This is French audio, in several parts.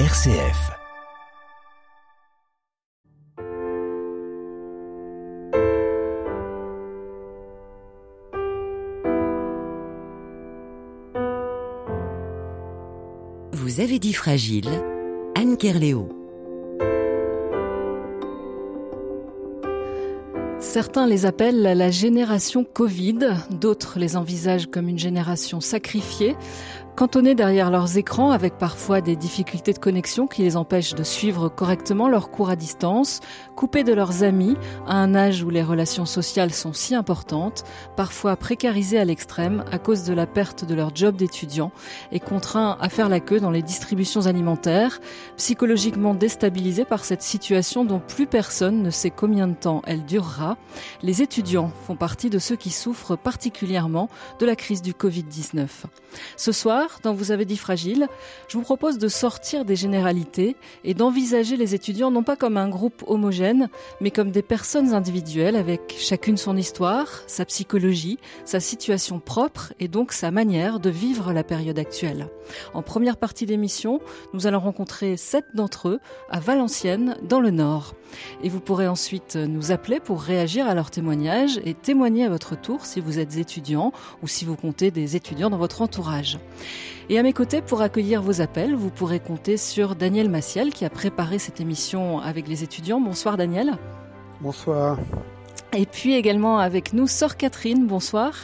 RCF. Vous avez dit fragile, Anne Kerléo. Certains les appellent la génération Covid, d'autres les envisagent comme une génération sacrifiée. Cantonnés derrière leurs écrans avec parfois des difficultés de connexion qui les empêchent de suivre correctement leurs cours à distance, coupés de leurs amis à un âge où les relations sociales sont si importantes, parfois précarisés à l'extrême à cause de la perte de leur job d'étudiant et contraints à faire la queue dans les distributions alimentaires, psychologiquement déstabilisés par cette situation dont plus personne ne sait combien de temps elle durera, les étudiants font partie de ceux qui souffrent particulièrement de la crise du Covid-19. Ce soir, dans Vous avez dit fragile, je vous propose de sortir des généralités et d'envisager les étudiants non pas comme un groupe homogène, mais comme des personnes individuelles avec chacune son histoire, sa psychologie, sa situation propre et donc sa manière de vivre la période actuelle. En première partie d'émission, nous allons rencontrer sept d'entre eux à Valenciennes, dans le Nord. Et vous pourrez ensuite nous appeler pour réagir à leurs témoignages et témoigner à votre tour si vous êtes étudiant ou si vous comptez des étudiants dans votre entourage. Et à mes côtés, pour accueillir vos appels, vous pourrez compter sur Daniel Massiel qui a préparé cette émission avec les étudiants. Bonsoir Daniel. Bonsoir. Et puis également avec nous, Sœur Catherine. Bonsoir.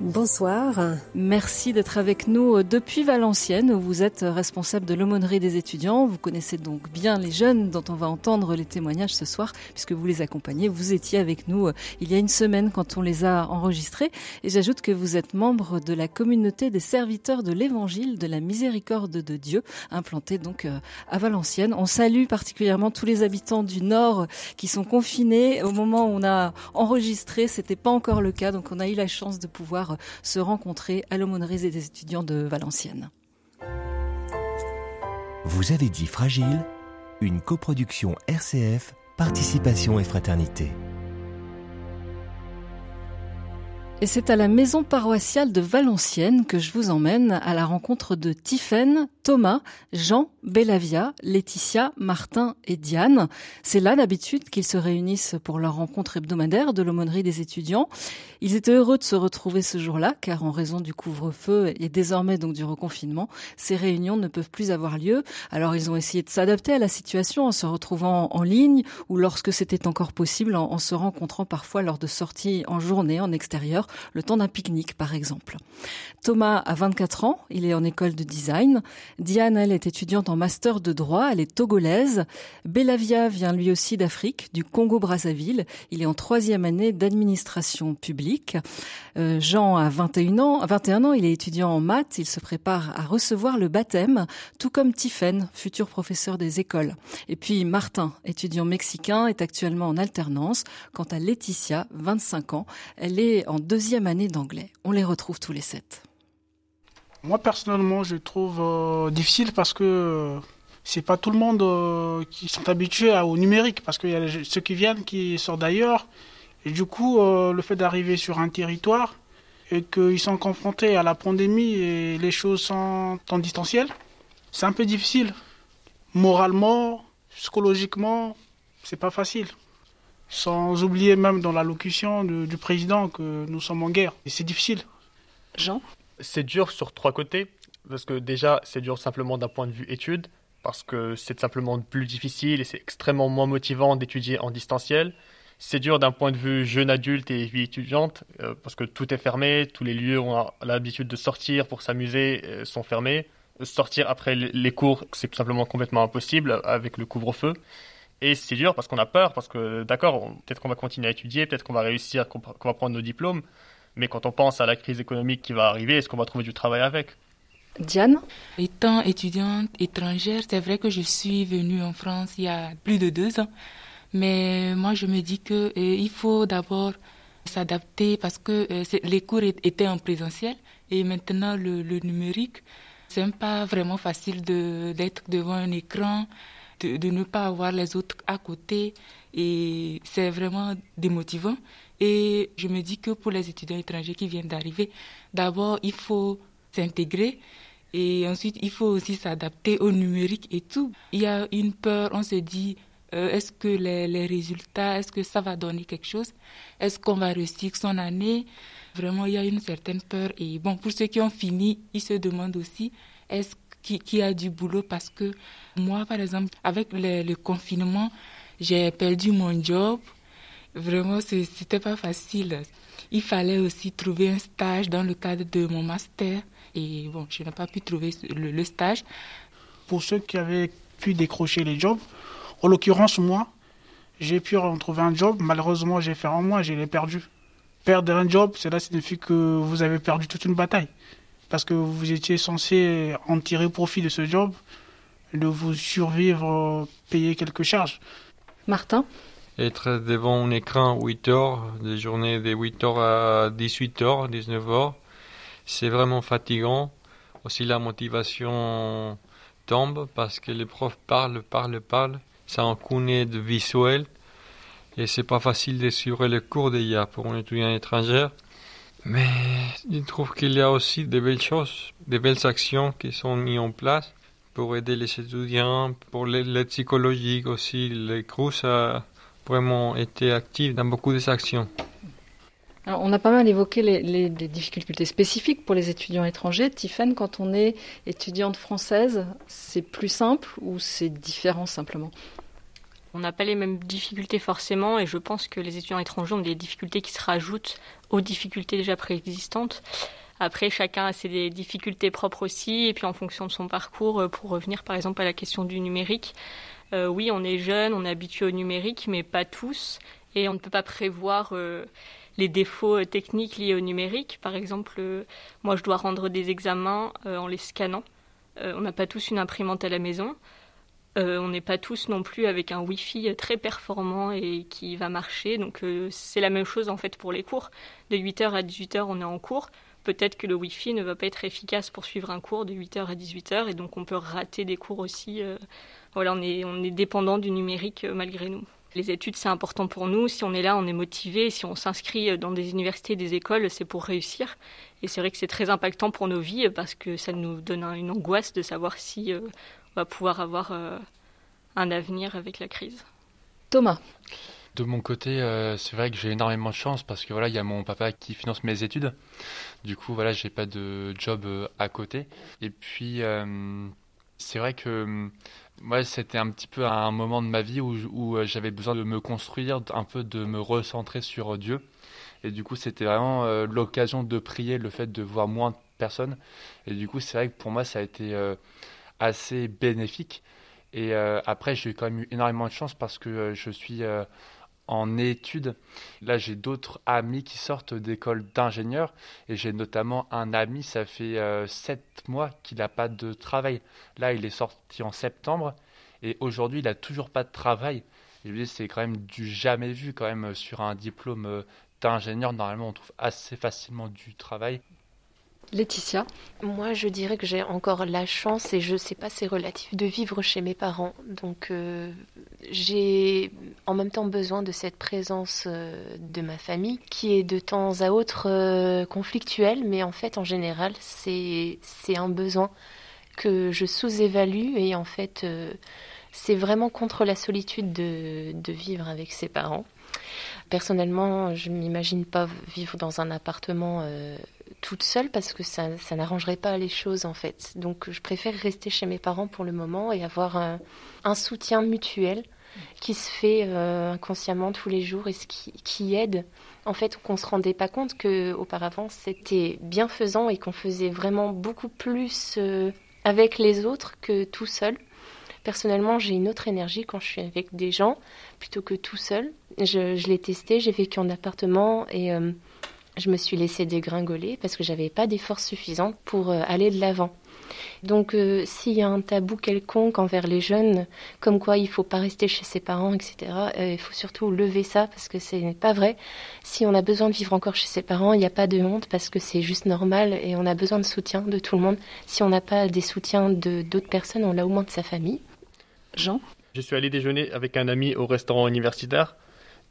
Bonsoir. Merci d'être avec nous euh, depuis Valenciennes où vous êtes responsable de l'aumônerie des étudiants. Vous connaissez donc bien les jeunes dont on va entendre les témoignages ce soir puisque vous les accompagnez. Vous étiez avec nous euh, il y a une semaine quand on les a enregistrés. Et j'ajoute que vous êtes membre de la communauté des serviteurs de l'évangile de la miséricorde de Dieu implantée donc euh, à Valenciennes. On salue particulièrement tous les habitants du Nord qui sont confinés. Au moment où on a enregistré, c'était pas encore le cas. Donc on a eu la chance de pouvoir se rencontrer à l'aumônerie des étudiants de Valenciennes. Vous avez dit Fragile, une coproduction RCF, Participation et Fraternité. Et c'est à la maison paroissiale de Valenciennes que je vous emmène à la rencontre de Tiffaine, Thomas, Jean, Bellavia, Laetitia, Martin et Diane. C'est là d'habitude qu'ils se réunissent pour leur rencontre hebdomadaire de l'aumônerie des étudiants. Ils étaient heureux de se retrouver ce jour-là car en raison du couvre-feu et désormais donc du reconfinement, ces réunions ne peuvent plus avoir lieu. Alors ils ont essayé de s'adapter à la situation en se retrouvant en ligne ou lorsque c'était encore possible en, en se rencontrant parfois lors de sorties en journée en extérieur le temps d'un pique-nique par exemple. Thomas a 24 ans, il est en école de design. Diane, elle, est étudiante en master de droit, elle est togolaise. Bellavia vient lui aussi d'Afrique, du Congo-Brazzaville. Il est en troisième année d'administration publique. Euh, Jean a 21 ans, 21 ans, il est étudiant en maths, il se prépare à recevoir le baptême, tout comme Tiffen, futur professeur des écoles. Et puis Martin, étudiant mexicain, est actuellement en alternance. Quant à Laetitia, 25 ans, elle est en deuxième année d'anglais. On les retrouve tous les sept. Moi personnellement, je trouve euh, difficile parce que euh, c'est pas tout le monde euh, qui sont habitués au numérique parce qu'il y a ceux qui viennent qui sortent d'ailleurs et du coup le fait d'arriver sur un territoire et qu'ils sont confrontés à la pandémie et les choses sont en distanciel, c'est un peu difficile. Moralement, psychologiquement, c'est pas facile. Sans oublier même dans l'allocution du président que nous sommes en guerre. Et c'est difficile. Jean? C'est dur sur trois côtés. Parce que déjà, c'est dur simplement d'un point de vue étude, parce que c'est simplement plus difficile et c'est extrêmement moins motivant d'étudier en distanciel. C'est dur d'un point de vue jeune adulte et vie étudiante, euh, parce que tout est fermé, tous les lieux ont l'habitude de sortir pour s'amuser euh, sont fermés. Sortir après les cours, c'est tout simplement complètement impossible avec le couvre-feu. Et c'est dur parce qu'on a peur, parce que d'accord, on- peut-être qu'on va continuer à étudier, peut-être qu'on va réussir, qu'on va prendre nos diplômes, mais quand on pense à la crise économique qui va arriver, est-ce qu'on va trouver du travail avec? Diane? Étant étudiante étrangère, c'est vrai que je suis venue en France il y a plus de deux ans. Mais moi, je me dis que euh, il faut d'abord s'adapter parce que euh, les cours étaient en présentiel et maintenant le, le numérique, c'est pas vraiment facile de d'être devant un écran, de, de ne pas avoir les autres à côté et c'est vraiment démotivant. Et je me dis que pour les étudiants étrangers qui viennent d'arriver, d'abord il faut s'intégrer Et ensuite, il faut aussi s'adapter au numérique et tout. Il y a une peur, on se dit, euh, est-ce que les, résultats, est-ce que ça va donner quelque chose? Est-ce qu'on va réussir son année? Vraiment, il y a une certaine peur. Et bon, pour ceux qui ont fini, ils se demandent aussi, est-ce qu'il y a du boulot? Parce que moi, par exemple, avec le confinement, j'ai perdu mon job. Vraiment, c'était pas facile. Il fallait aussi trouver un stage dans le cadre de mon master. Et bon, je n'ai pas pu trouver le, le stage. Pour ceux qui avaient pu décrocher les jobs, en l'occurrence, moi, j'ai pu retrouver un job. Malheureusement, j'ai fait un mois, je l'ai perdu. Perdre un job, cela signifie que vous avez perdu toute une bataille. Parce que vous étiez censé en tirer profit de ce job, de vous survivre, payer quelques charges. Martin? Être devant un écran 8 heures, des journées de 8 heures à 18 heures, 19 heures, c'est vraiment fatigant. Aussi la motivation tombe parce que les profs parlent, parlent, parlent. Ça en connaît de visuel et c'est pas facile de suivre le cours d'IA pour un étudiant étranger. Mais je trouve qu'il y a aussi de belles choses, de belles actions qui sont mises en place pour aider les étudiants, pour l'aide psychologique aussi. Les CRUS a vraiment été actif dans beaucoup des actions. Alors, on a pas mal évoqué les, les, les, difficultés spécifiques pour les étudiants étrangers. Tiffen, quand on est étudiante française, c'est plus simple ou c'est différent simplement? On n'a pas les mêmes difficultés forcément et je pense que les étudiants étrangers ont des difficultés qui se rajoutent aux difficultés déjà préexistantes. Après, chacun a ses difficultés propres aussi et puis en fonction de son parcours, pour revenir par exemple à la question du numérique, euh, oui, on est jeune, on est habitué au numérique, mais pas tous et on ne peut pas prévoir euh, les défauts techniques liés au numérique. Par exemple, euh, moi je dois rendre des examens en les scannant. on n'a pas tous une imprimante à la maison. Euh, on n'est pas tous non plus avec un Wi-Fi très performant et qui va marcher. Donc euh, c'est la même chose en fait pour les cours. De 8h à 18h, on est en cours. Peut-être que le Wi-Fi ne va pas être efficace pour suivre un cours de 8h à 18h et donc on peut rater des cours aussi. Euh, voilà, on est, on est dépendant du numérique malgré nous. Les études, c'est important pour nous. Si on est là, on est motivé. Si on s'inscrit dans des universités, des écoles, c'est pour réussir. Et c'est vrai que c'est très impactant pour nos vies parce que ça nous donne une angoisse de savoir si va pouvoir avoir euh, un avenir avec la crise. Thomas. De mon côté, euh, c'est vrai que j'ai énormément de chance parce que voilà, il y a mon papa qui finance mes études. Du coup, voilà, j'ai pas de job euh, à côté. Et puis, c'est vrai que moi, c'était un petit peu un moment de ma vie où, où j'avais besoin de me construire, un peu de me recentrer sur Dieu. Et du coup, c'était vraiment l'occasion de prier, le fait de voir moins de personnes. Et du coup, c'est vrai que pour moi, ça a été assez bénéfique. Et euh, après, j'ai quand même eu énormément de chance parce que euh, je suis euh, en études. Là, j'ai d'autres amis qui sortent d'école d'ingénieur et j'ai notamment un ami, ça fait sept mois qu'il n'a pas de travail. Là, il est sorti en septembre et aujourd'hui, il n'a toujours pas de travail. Je dire, c'est quand même du jamais vu quand même sur un diplôme d'ingénieur. Normalement, on trouve assez facilement du travail. Laetitia Moi, je dirais que j'ai encore la chance, et je sais pas, c'est relatif, de vivre chez mes parents. Donc, euh, j'ai en même temps besoin de cette présence euh, de ma famille, qui est de temps à autre euh, conflictuelle, mais en fait, en général, c'est un besoin que je sous-évalue, et en fait, c'est vraiment contre la solitude de, vivre avec ses parents. Personnellement, je ne m'imagine pas vivre dans un appartement toute seule parce que ça, ça n'arrangerait pas les choses en fait. Donc je préfère rester chez mes parents pour le moment et avoir un, soutien mutuel qui se fait euh, inconsciemment tous les jours et ce qui, qui aide. En fait, qu'on se rendait pas compte que auparavant c'était bienfaisant et qu'on faisait vraiment beaucoup plus euh, avec les autres que tout seul. Personnellement, j'ai une autre énergie quand je suis avec des gens plutôt que tout seul. Je, je l'ai testé, j'ai vécu en appartement et euh, je me suis laissée dégringoler parce que j'avais pas des forces suffisantes pour euh, aller de l'avant. Donc euh, s'il y a un tabou quelconque envers les jeunes, comme quoi il faut pas rester chez ses parents, etc., euh, il faut surtout lever ça parce que ce n'est pas vrai. Si on a besoin de vivre encore chez ses parents, il n'y a pas de honte parce que c'est juste normal et on a besoin de soutien de tout le monde. Si on n'a pas des soutiens de d'autres personnes, on l'a au moins de sa famille. Jean? Je suis allé déjeuner avec un ami au restaurant universitaire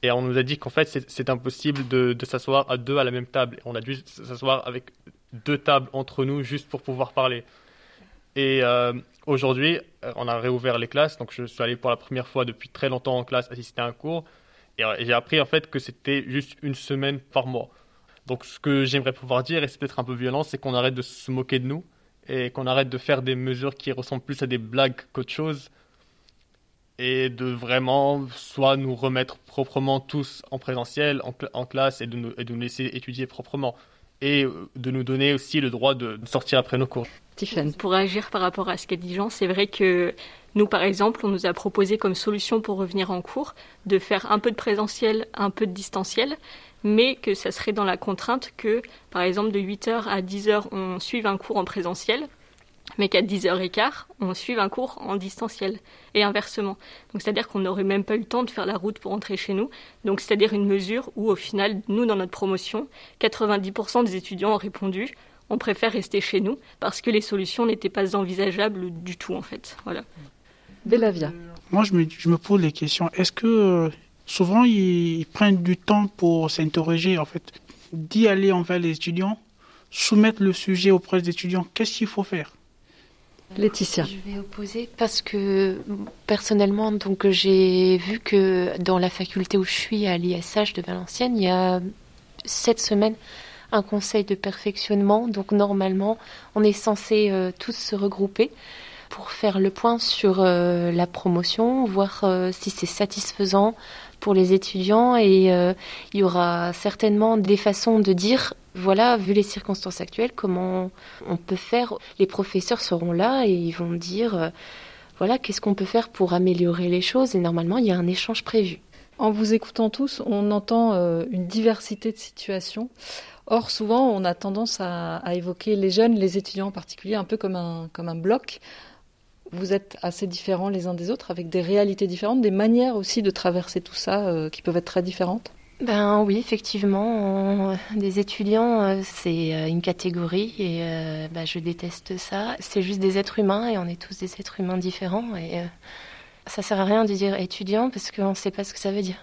et on nous a dit qu'en fait c'est impossible de, s'asseoir à deux à la même table. On a dû s'asseoir avec deux tables entre nous juste pour pouvoir parler. Et euh, aujourd'hui, euh, on a réouvert les classes, donc je suis allé pour la première fois depuis très longtemps en classe assister à un cours, et, et j'ai appris en fait que c'était juste une semaine par mois. Donc ce que j'aimerais pouvoir dire, et c'est peut-être un peu violent, c'est qu'on arrête de se moquer de nous, et qu'on arrête de faire des mesures qui ressemblent plus à des blagues qu'autre chose, et de vraiment soit nous remettre proprement tous en présentiel, en, classe, et de, nous, et de nous laisser étudier proprement et de nous donner aussi le droit de sortir après nos cours. Pour agir par rapport à ce qu'a dit Jean, c'est vrai que nous, par exemple, on nous a proposé comme solution pour revenir en cours de faire un peu de présentiel, un peu de distanciel, mais que ça serait dans la contrainte que, par exemple, de 8h à 10h, on suive un cours en présentiel, mais qu'à 10h15, on suive un cours en distanciel, et inversement. Donc c'est-à-dire qu'on n'aurait même pas eu le temps de faire la route pour rentrer chez nous. Donc c'est-à-dire une mesure où, au final, nous, dans notre promotion, 90% des étudiants ont répondu on préfère rester chez nous parce que les solutions n'étaient pas envisageables du tout, en fait. Voilà. Bélavia. Moi, je me, je me pose les questions. Est-ce que euh, souvent ils prennent du temps pour s'interroger, en fait, d'y aller envers les étudiants, soumettre le sujet auprès des étudiants? Qu'est-ce qu'il faut faire? Laetitia. Je vais opposer parce que personnellement, donc j'ai vu que dans la faculté où je suis à l'ISH de Valenciennes, il y a cette semaine un conseil de perfectionnement. Donc normalement, on est censé euh, tous se regrouper pour faire le point sur euh, la promotion, voir euh, si c'est satisfaisant pour les étudiants et il y aura certainement des façons de dire voilà, vu les circonstances actuelles, comment on peut faire? Les professeurs seront là et ils vont dire voilà, qu'est-ce qu'on peut faire pour améliorer les choses? Et normalement, il y a un échange prévu. En vous écoutant tous, on entend une diversité de situations. Or, souvent, on a tendance à, évoquer les jeunes, les étudiants en particulier, un peu comme un, comme un bloc. Vous êtes assez différents les uns des autres, avec des réalités différentes, des manières aussi de traverser tout ça euh, qui peuvent être très différentes ben oui, effectivement, des étudiants, euh, c'est euh, une catégorie et ben, je déteste ça. C'est juste des êtres humains et on est tous des êtres humains différents et ça sert à rien de dire étudiant parce qu'on ne sait pas ce que ça veut dire.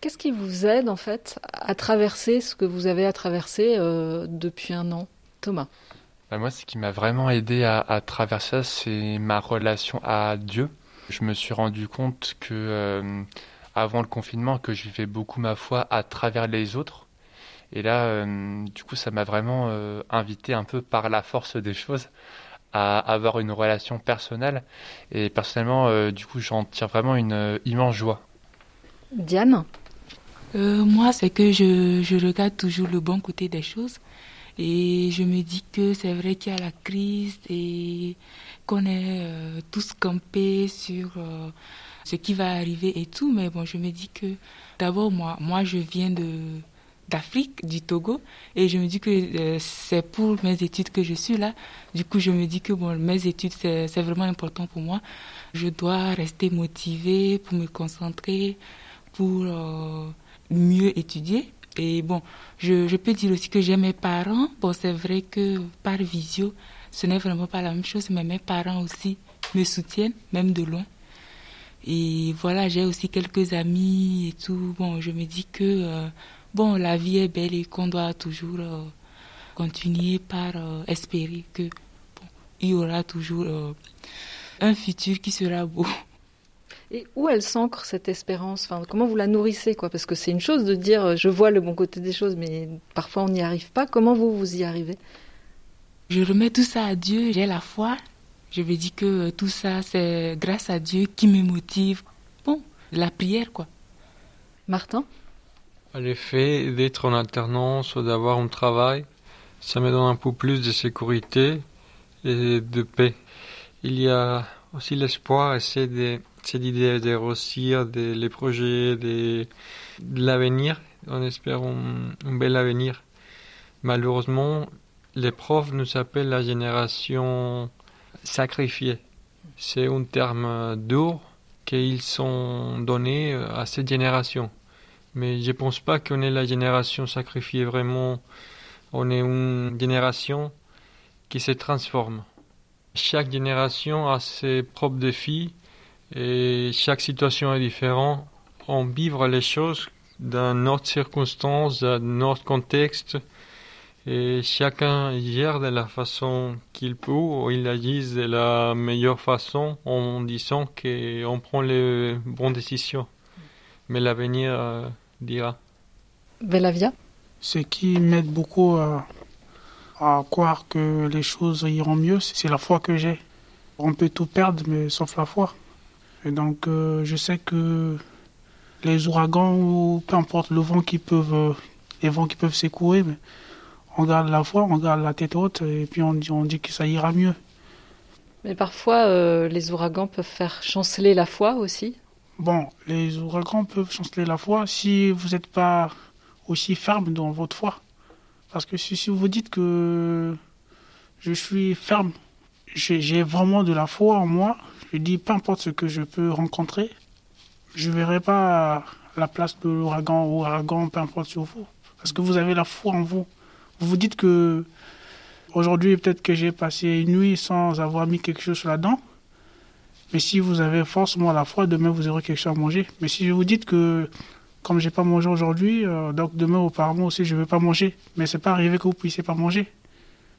Qu'est-ce qui vous aide en fait à traverser ce que vous avez à traverser euh, depuis un an, Thomas bah, Moi, ce qui m'a vraiment aidé à, traverser ça, c'est ma relation à Dieu. Je me suis rendu compte que euh, avant le confinement, que je vivais beaucoup ma foi à travers les autres. Et là, euh, du coup, ça m'a vraiment invité un peu par la force des choses à avoir une relation personnelle. Et personnellement, du coup, j'en tire vraiment une immense joie. Diane? Euh, moi, c'est que je, je, regarde toujours le bon côté des choses. Et je me dis que c'est vrai qu'il y a la crise et qu'on est euh, tous campés sur euh, ce qui va arriver et tout. Mais bon, je me dis que d'abord, moi, moi, je viens de d'Afrique, du Togo, et je me dis que c'est pour mes études que je suis là. Du coup, je me dis que bon, mes études, c'est vraiment important pour moi. Je dois rester motivée pour me concentrer, pour mieux étudier. Et bon, je, je peux dire aussi que j'ai mes parents. Bon, c'est vrai que par visio, ce n'est vraiment pas la même chose, mais mes parents aussi me soutiennent, même de loin. Et voilà, j'ai aussi quelques amis et tout. Bon, je me dis que euh, bon, la vie est belle et qu'on doit toujours euh, continuer par euh, espérer que bon, il y aura toujours un futur qui sera beau. Et où elle s'ancre cette espérance? Enfin, Comment vous la nourrissez quoi? Parce que c'est une chose de dire je vois le bon côté des choses, mais parfois on n'y arrive pas. Comment vous, vous y arrivez? Je remets tout ça à Dieu, j'ai la foi. Je me dis que euh, tout ça, c'est grâce à Dieu qui me motive. Bon, la prière, quoi. Martin? Le fait d'être en alternance ou d'avoir un travail, ça me donne un peu plus de sécurité et de paix. Il y a aussi l'espoir, c'est de cette idée de réussir des, les projets, de, l'avenir. On espère un, bel avenir. Malheureusement, les profs nous appellent la génération sacrifiée. C'est un terme dur qu'ils sont donnés à cette génération. Mais je ne pense pas qu'on est la génération sacrifiée vraiment. On est une génération qui se transforme. Chaque génération a ses propres défis et chaque situation est différente. On vivre les choses dans notre circonstance, dans notre contexte. Et chacun gère de la façon qu'il peut ou il agit de la meilleure façon en disant qu'on prend les bonnes décisions. Mais l'avenir euh, dira. Belavia Ce qui m'aide beaucoup à, à croire que les choses iront mieux, c'est la foi que j'ai. On peut tout perdre, mais sauf la foi. Et donc, euh, je sais que les ouragans ou peu importe le vent qui peuvent, euh, les vents qui peuvent secouer, mais on garde la foi, on garde la tête haute et puis on dit, on dit que ça ira mieux. Mais parfois, euh, les ouragans peuvent faire chanceler la foi aussi. Bon, les ouragans peuvent chanceler la foi si vous n'êtes pas aussi ferme dans votre foi. Parce que si, si vous dites que je suis ferme, j'ai vraiment de la foi en moi, je dis peu importe ce que je peux rencontrer, je ne verrai pas la place de l'ouragan ou ouragan, peu importe sur vous. Parce que vous avez la foi en vous. Vous vous dites que aujourd'hui, peut-être que j'ai passé une nuit sans avoir mis quelque chose sur la dent. Mais si vous avez forcément la foi, demain vous aurez quelque chose à manger. Mais si vous dites que comme j'ai pas mangé aujourd'hui, euh, donc demain auparavant aussi je ne vais pas manger. Mais c'est pas arrivé que vous puissiez pas manger.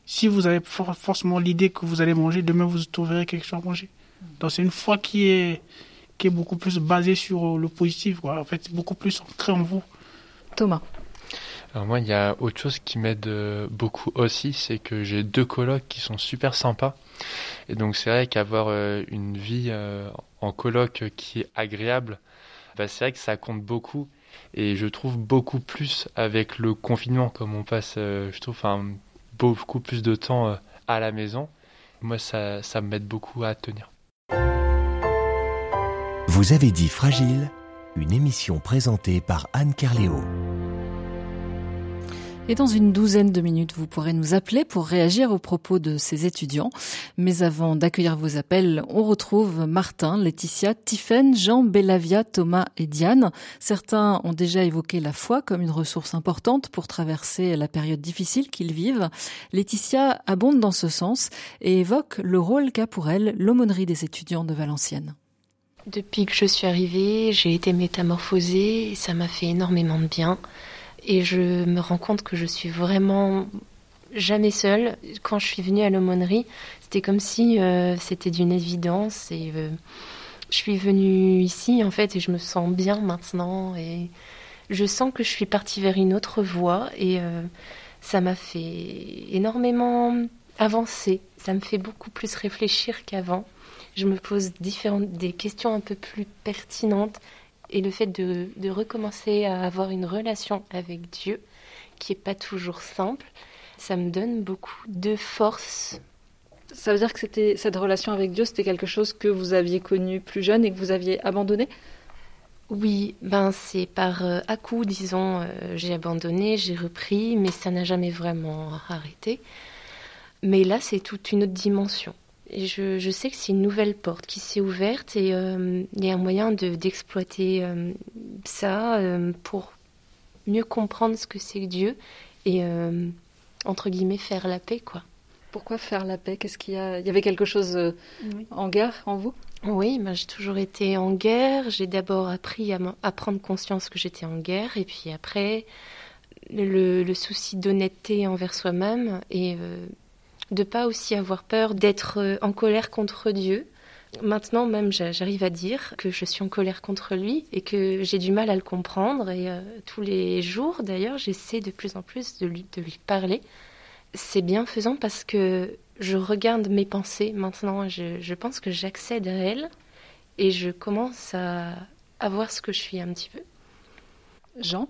Si vous avez forcément l'idée que vous allez manger, demain vous trouverez quelque chose à manger. Donc c'est une foi qui est, qui est beaucoup plus basée sur le positif. En fait, beaucoup plus ancré en vous. Thomas. Alors moi, il y a autre chose qui m'aide euh, beaucoup aussi, c'est que j'ai deux colocs qui sont super sympas. Et donc c'est vrai qu'avoir euh, une vie euh, en coloc qui est agréable, bah, c'est vrai que ça compte beaucoup. Et je trouve beaucoup plus avec le confinement, comme on passe, je trouve, beaucoup plus de temps à la maison. Moi, ça, ça m'aide beaucoup à tenir. Vous avez dit Fragile, une émission présentée par Anne Carléo. Et dans une douzaine de minutes, vous pourrez nous appeler pour réagir aux propos de ces étudiants. Mais avant d'accueillir vos appels, on retrouve Martin, Laetitia, Tiffaine, Jean, Bellavia, Thomas et Diane. Certains ont déjà évoqué la foi comme une ressource importante pour traverser la période difficile qu'ils vivent. Laetitia abonde dans ce sens et évoque le rôle qu'a pour elle l'aumônerie des étudiants de Valenciennes. Depuis que je suis arrivée, j'ai été métamorphosée et ça m'a fait énormément de bien. Et je me rends compte que je suis vraiment jamais seule. Quand je suis venue à l'aumônerie, c'était comme si euh, c'était d'une évidence. Et euh, je suis venue ici, en fait, et je me sens bien maintenant. Et je sens que je suis partie vers une autre voie. Et euh, ça m'a fait énormément avancer. Ça me fait beaucoup plus réfléchir qu'avant. Je me pose différentes, des questions un peu plus pertinentes et le fait de, de, recommencer à avoir une relation avec Dieu qui n'est pas toujours simple, ça me donne beaucoup de force. Ça veut dire que c'était cette relation avec Dieu, c'était quelque chose que vous aviez connu plus jeune et que vous aviez abandonné? Oui, ben c'est par euh, à coup, disons, euh, j'ai abandonné, j'ai repris, mais ça n'a jamais vraiment arrêté. Mais là, c'est toute une autre dimension je, sais que c'est une nouvelle porte qui s'est ouverte et euh, il y a un moyen d'exploiter euh, ça euh, pour mieux comprendre ce que c'est que Dieu et entre guillemets faire la paix quoi. Pourquoi faire la paix? Qu'est-ce qu'il y a? Il y avait quelque chose en guerre en vous? Oui, ben, j'ai toujours été en guerre. J'ai d'abord appris à, prendre conscience que j'étais en guerre et puis après le, le souci d'honnêteté envers soi-même et de pas aussi avoir peur d'être euh, en colère contre Dieu. Maintenant même, j'arrive à dire que je suis en colère contre lui et que j'ai du mal à le comprendre. Et euh, tous les jours, d'ailleurs, j'essaie de plus en plus de lui, de lui parler. C'est bienfaisant parce que je regarde mes pensées maintenant. Je, je pense que j'accède à elles et je commence à, à voir ce que je suis un petit peu. Jean?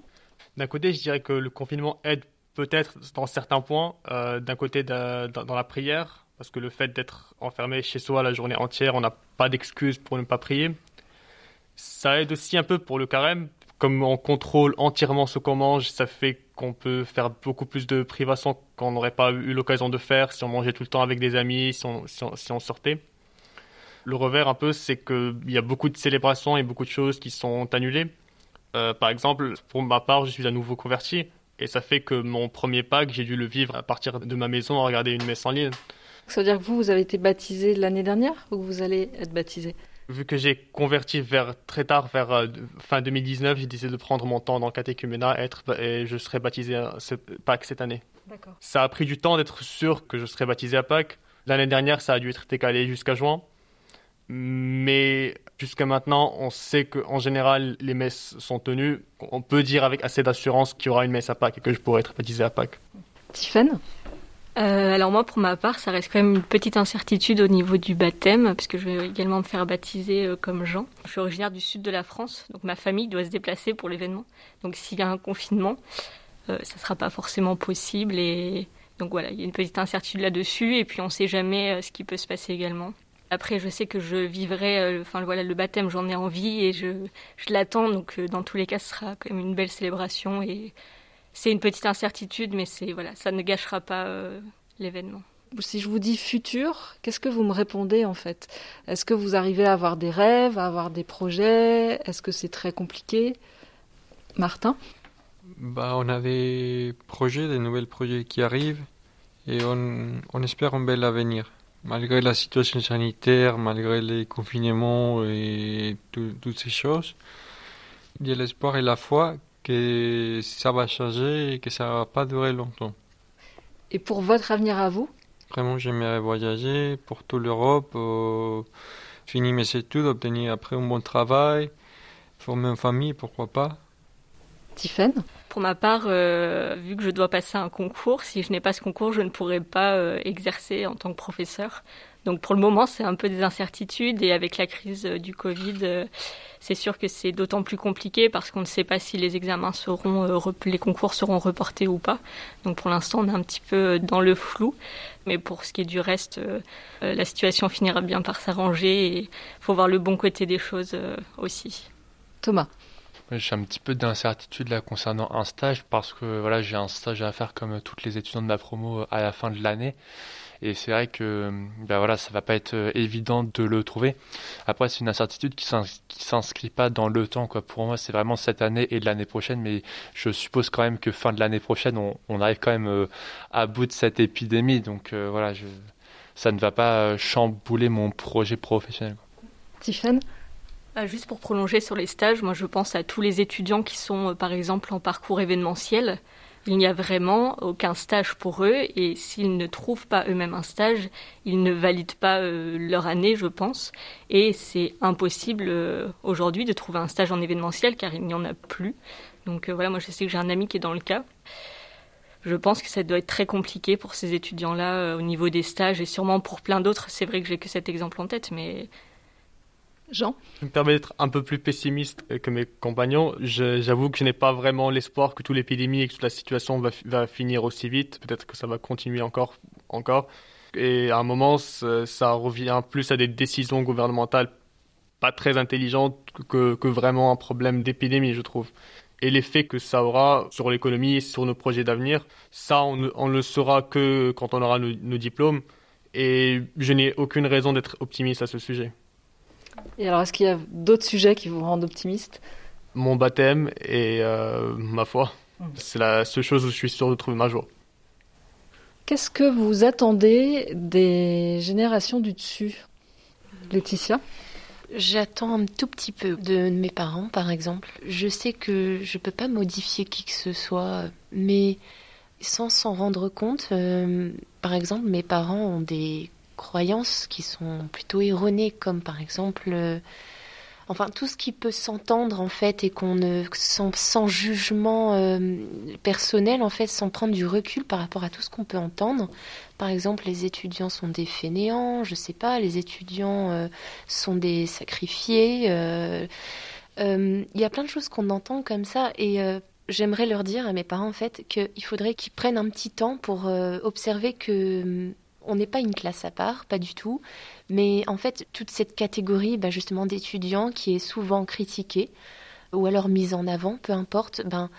D'un côté, je dirais que le confinement aide peut-être dans certains points, euh, d'un côté dans la prière, parce que le fait d'être enfermé chez soi la journée entière, on n'a pas d'excuse pour ne pas prier. Ça aide aussi un peu pour le carême, comme on contrôle entièrement ce qu'on mange, ça fait qu'on peut faire beaucoup plus de privations qu'on n'aurait pas eu l'occasion de faire si on mangeait tout le temps avec des amis, si on, sortait. Le revers un peu, c'est qu'il y a beaucoup de célébrations et beaucoup de choses qui sont annulées. Euh, par exemple, pour ma part, je suis à nouveau converti. Et ça fait que mon premier Pâques, j'ai dû le vivre à partir de ma maison à regarder une messe en ligne. Ça veut dire que vous, vous avez été baptisé l'année dernière ou que vous allez être baptisé? Vu que j'ai converti vers très tard, vers euh, fin 2019, j'ai décidé de prendre mon temps dans le catéchuménat et, être, et je serai baptisé ce Pâques cette année. Ça a pris du temps d'être sûr que je serais baptisé à Pâques. L'année dernière, ça a dû être décalé jusqu'à juin. Mais jusqu'à maintenant, on sait qu'en général, les messes sont tenues. On peut dire avec assez d'assurance qu'il y aura une messe à Pâques et que je pourrai être baptisé à Pâques. Tiffaine euh, alors moi, pour ma part, ça reste quand même une petite incertitude au niveau du baptême, parce que je vais également me faire baptiser euh, comme Jean. Je suis originaire du sud de la France, donc ma famille doit se déplacer pour l'événement. Donc s'il y a un confinement, euh, ça ne sera pas forcément possible. Et donc voilà, il y a une petite incertitude là-dessus, et puis on ne sait jamais ce qui peut se passer également. Après, je sais que je vivrai, enfin voilà, le baptême, j'en ai envie et je, je l'attends. Donc, dans tous les cas, ce sera quand même une belle célébration et c'est une petite incertitude, mais c'est voilà, ça ne gâchera pas euh, l'événement. Si je vous dis futur, qu'est-ce que vous me répondez en fait? Est-ce que vous arrivez à avoir des rêves, à avoir des projets? Est-ce que c'est très compliqué? Martin? Bah, On a des projets, des nouveaux projets qui arrivent et on, espère un bel avenir. Malgré la situation sanitaire, malgré les confinements et toutes ces choses, il y a l'espoir et la foi que ça va changer et que ça va pas durer longtemps. Et pour votre avenir à vous? Vraiment, j'aimerais voyager pour toute l'Europe, euh, finir mes études, obtenir après un bon travail, former une famille, pourquoi pas. Tiffaine Pour ma part, euh, vu que je dois passer un concours, si je n'ai pas ce concours, je ne pourrai pas euh, exercer en tant que professeur. Donc pour le moment, c'est un peu des incertitudes et avec la crise euh, du Covid, c'est sûr que c'est d'autant plus compliqué parce qu'on ne sait pas si les examens seront, les concours seront reportés ou pas. Donc pour l'instant, on est un petit peu dans le flou. Mais pour ce qui est du reste, la situation finira bien par s'arranger et faut voir le bon côté des choses aussi. Thomas. J'ai un petit peu d'incertitude là concernant un stage parce que voilà j'ai un stage à faire comme toutes les étudiants de ma promo à la fin de l'année et c'est vrai que ben voilà, ça va pas être euh, évident de le trouver. Après, c'est une incertitude qui s'inscrit pas dans le temps. Quoi. Pour moi, c'est vraiment cette année et l'année prochaine. Mais je suppose quand même que fin de l'année prochaine, on, arrive quand même euh, à bout de cette épidémie. Donc euh, voilà, ça ne va pas chambouler mon projet professionnel. Tiffany Juste pour prolonger sur les stages, moi je pense à tous les étudiants qui sont par exemple en parcours événementiel il n'y a vraiment aucun stage pour eux et s'ils ne trouvent pas eux-mêmes un stage, ils ne valident pas euh, leur année, je pense. Et c'est impossible euh, aujourd'hui de trouver un stage en événementiel car il n'y en a plus. Donc euh, voilà, moi je sais que j'ai un ami qui est dans le cas. Je pense que ça doit être très compliqué pour ces étudiants-là au niveau des stages et sûrement pour plein d'autres. C'est vrai que j'ai que cet exemple en tête, mais Jean Je me permets d'être un peu plus pessimiste que mes compagnons. J'avoue que je n'ai pas vraiment l'espoir que toute l'épidémie et que toute la situation va, finir aussi vite. Peut-être que ça va continuer encore. encore. Et à un moment, ça, revient plus à des décisions gouvernementales pas très intelligentes que, vraiment un problème d'épidémie, je trouve. Et l'effet que ça aura sur l'économie et sur nos projets d'avenir, ça, on ne, le saura que quand on aura nos diplômes. Et je n'ai aucune raison d'être optimiste à ce sujet. Et alors, est-ce qu'il y a d'autres sujets qui vous rendent optimiste? Mon baptême et euh, ma foi. Mmh. C'est la seule chose où je suis sûr de trouver ma joie. Qu'est-ce que vous attendez des générations du dessus? Laetitia? J'attends un tout petit peu de mes parents, par exemple. Je sais que je ne peux pas modifier qui que ce soit, mais sans s'en rendre compte, euh, par exemple, mes parents ont des croyances qui sont plutôt erronées, comme par exemple, euh, enfin tout ce qui peut s'entendre en fait et qu'on ne sans, sans jugement euh, personnel en fait, sans prendre du recul par rapport à tout ce qu'on peut entendre. Par exemple, les étudiants sont des fainéants, je sais pas, les étudiants euh, sont des sacrifiés. Il y a plein de choses qu'on entend comme ça et j'aimerais leur dire à mes parents en fait qu'il faudrait qu'ils prennent un petit temps pour observer que on n'est pas une classe à part, pas du tout, mais en fait toute cette catégorie bah, justement d'étudiants qui est souvent critiquée ou alors mise en avant, peu importe, ben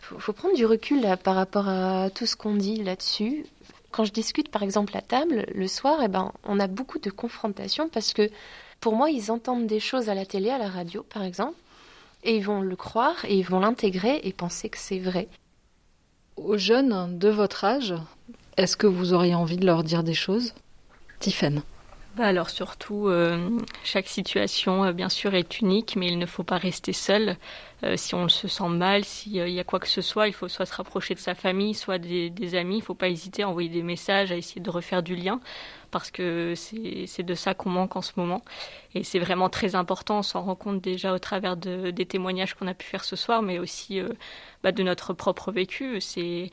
faut, prendre du recul par rapport à tout ce qu'on dit là-dessus. Quand je discute par exemple à table le soir, eh ben on a beaucoup de confrontations parce que pour moi ils entendent des choses à la télé, à la radio par exemple, et ils vont le croire et ils vont l'intégrer et penser que c'est vrai. Aux jeunes de votre âge, est-ce que vous auriez envie de leur dire des choses Tiffen bah alors surtout, euh, chaque situation, euh, bien sûr, est unique, mais il ne faut pas rester seul. Euh, si on se sent mal, s'il y a quoi que ce soit, il faut soit se rapprocher de sa famille, soit des, amis. Il ne faut pas hésiter à envoyer des messages, à essayer de refaire du lien, parce que c'est de ça qu'on manque en ce moment. Et c'est vraiment très important, on s'en rend compte déjà au travers de, des témoignages qu'on a pu faire ce soir, mais aussi bah, de notre propre vécu. C'est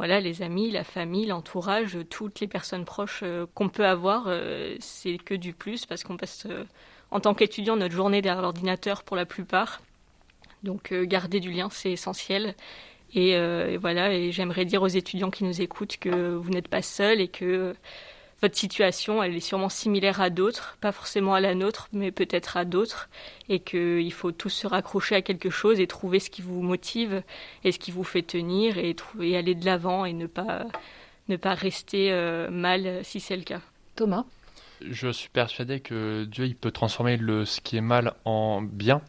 voilà, les amis, la famille, l'entourage, toutes les personnes proches euh, qu'on peut avoir, euh, c'est que du plus parce qu'on passe euh, en tant qu'étudiant notre journée derrière l'ordinateur pour la plupart. Donc garder du lien, c'est essentiel. Et, et, voilà, et j'aimerais dire aux étudiants qui nous écoutent que vous n'êtes pas seuls et que votre situation, elle est sûrement similaire à d'autres, pas forcément à la nôtre, mais peut-être à d'autres, et qu'il faut tous se raccrocher à quelque chose et trouver ce qui vous motive et ce qui vous fait tenir et, trouver, aller de l'avant et ne pas, ne pas rester euh, mal si c'est le cas. Thomas? Je suis persuadé que Dieu il peut transformer le, ce qui est mal en bien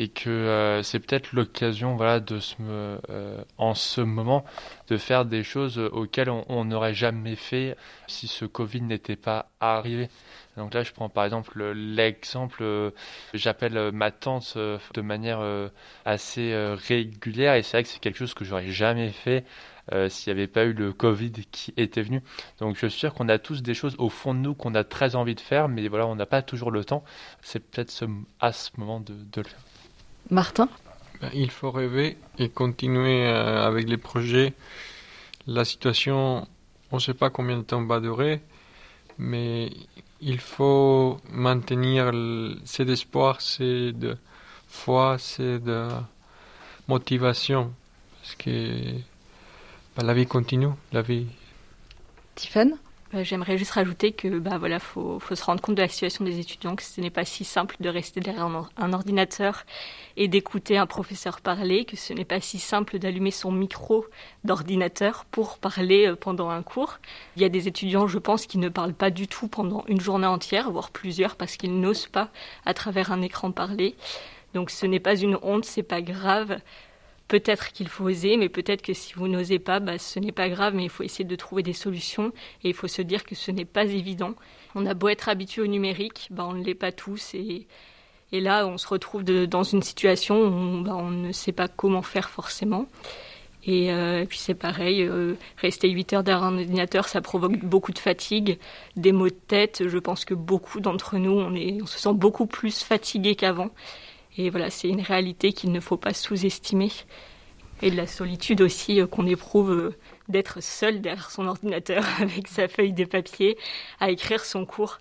et que euh, c'est peut-être l'occasion voilà de se euh, en ce moment de faire des choses auxquelles on n'aurait jamais fait si ce Covid n'était pas arrivé. Donc là, je prends par exemple l'exemple, euh, j'appelle ma tante de manière assez régulière et c'est vrai que c'est quelque chose que j'aurais jamais fait s'il n'y avait pas eu le Covid qui était venu. Donc je suis sûr qu'on a tous des choses au fond de nous qu'on a très envie de faire, mais voilà, on n'a pas toujours le temps. C'est peut-être ce, à ce moment de, de le faire. Martin ben, Il faut rêver et continuer euh, avec les projets. La situation, on ne sait pas combien de temps va durer, mais il faut maintenir cet espoir, cette foi, cette motivation, parce que ben, la vie continue, la vie. Tiffany j'aimerais juste rajouter que bah voilà, faut, faut se rendre compte de la situation des étudiants, que ce n'est pas si simple de rester derrière un, ordinateur et d'écouter un professeur parler, que ce n'est pas si simple d'allumer son micro d'ordinateur pour parler euh, pendant un cours. Il y a des étudiants, je pense, qui ne parlent pas du tout pendant une journée entière, voire plusieurs, parce qu'ils n'osent pas à travers un écran parler. Donc ce n'est pas une honte, c'est pas grave peut-être qu'il faut oser, mais peut-être que si vous n'osez pas, bah, ce n'est pas grave, mais il faut essayer de trouver des solutions et il faut se dire que ce n'est pas évident. On a beau être habitué au numérique, bah, on ne l'est pas tous et, et là on se retrouve dans une situation où bah, on ne sait pas comment faire forcément. Et, euh, puis c'est pareil, euh, rester 8 heures derrière un ordinateur, ça provoque beaucoup de fatigue, des maux de tête. Je pense que beaucoup d'entre nous, on, on se sent beaucoup plus fatigué qu'avant. Et voilà, c'est une réalité qu'il ne faut pas sous-estimer. Et de la solitude aussi euh, qu'on éprouve euh, d'être seul derrière son ordinateur avec sa feuille de papier à écrire son cours.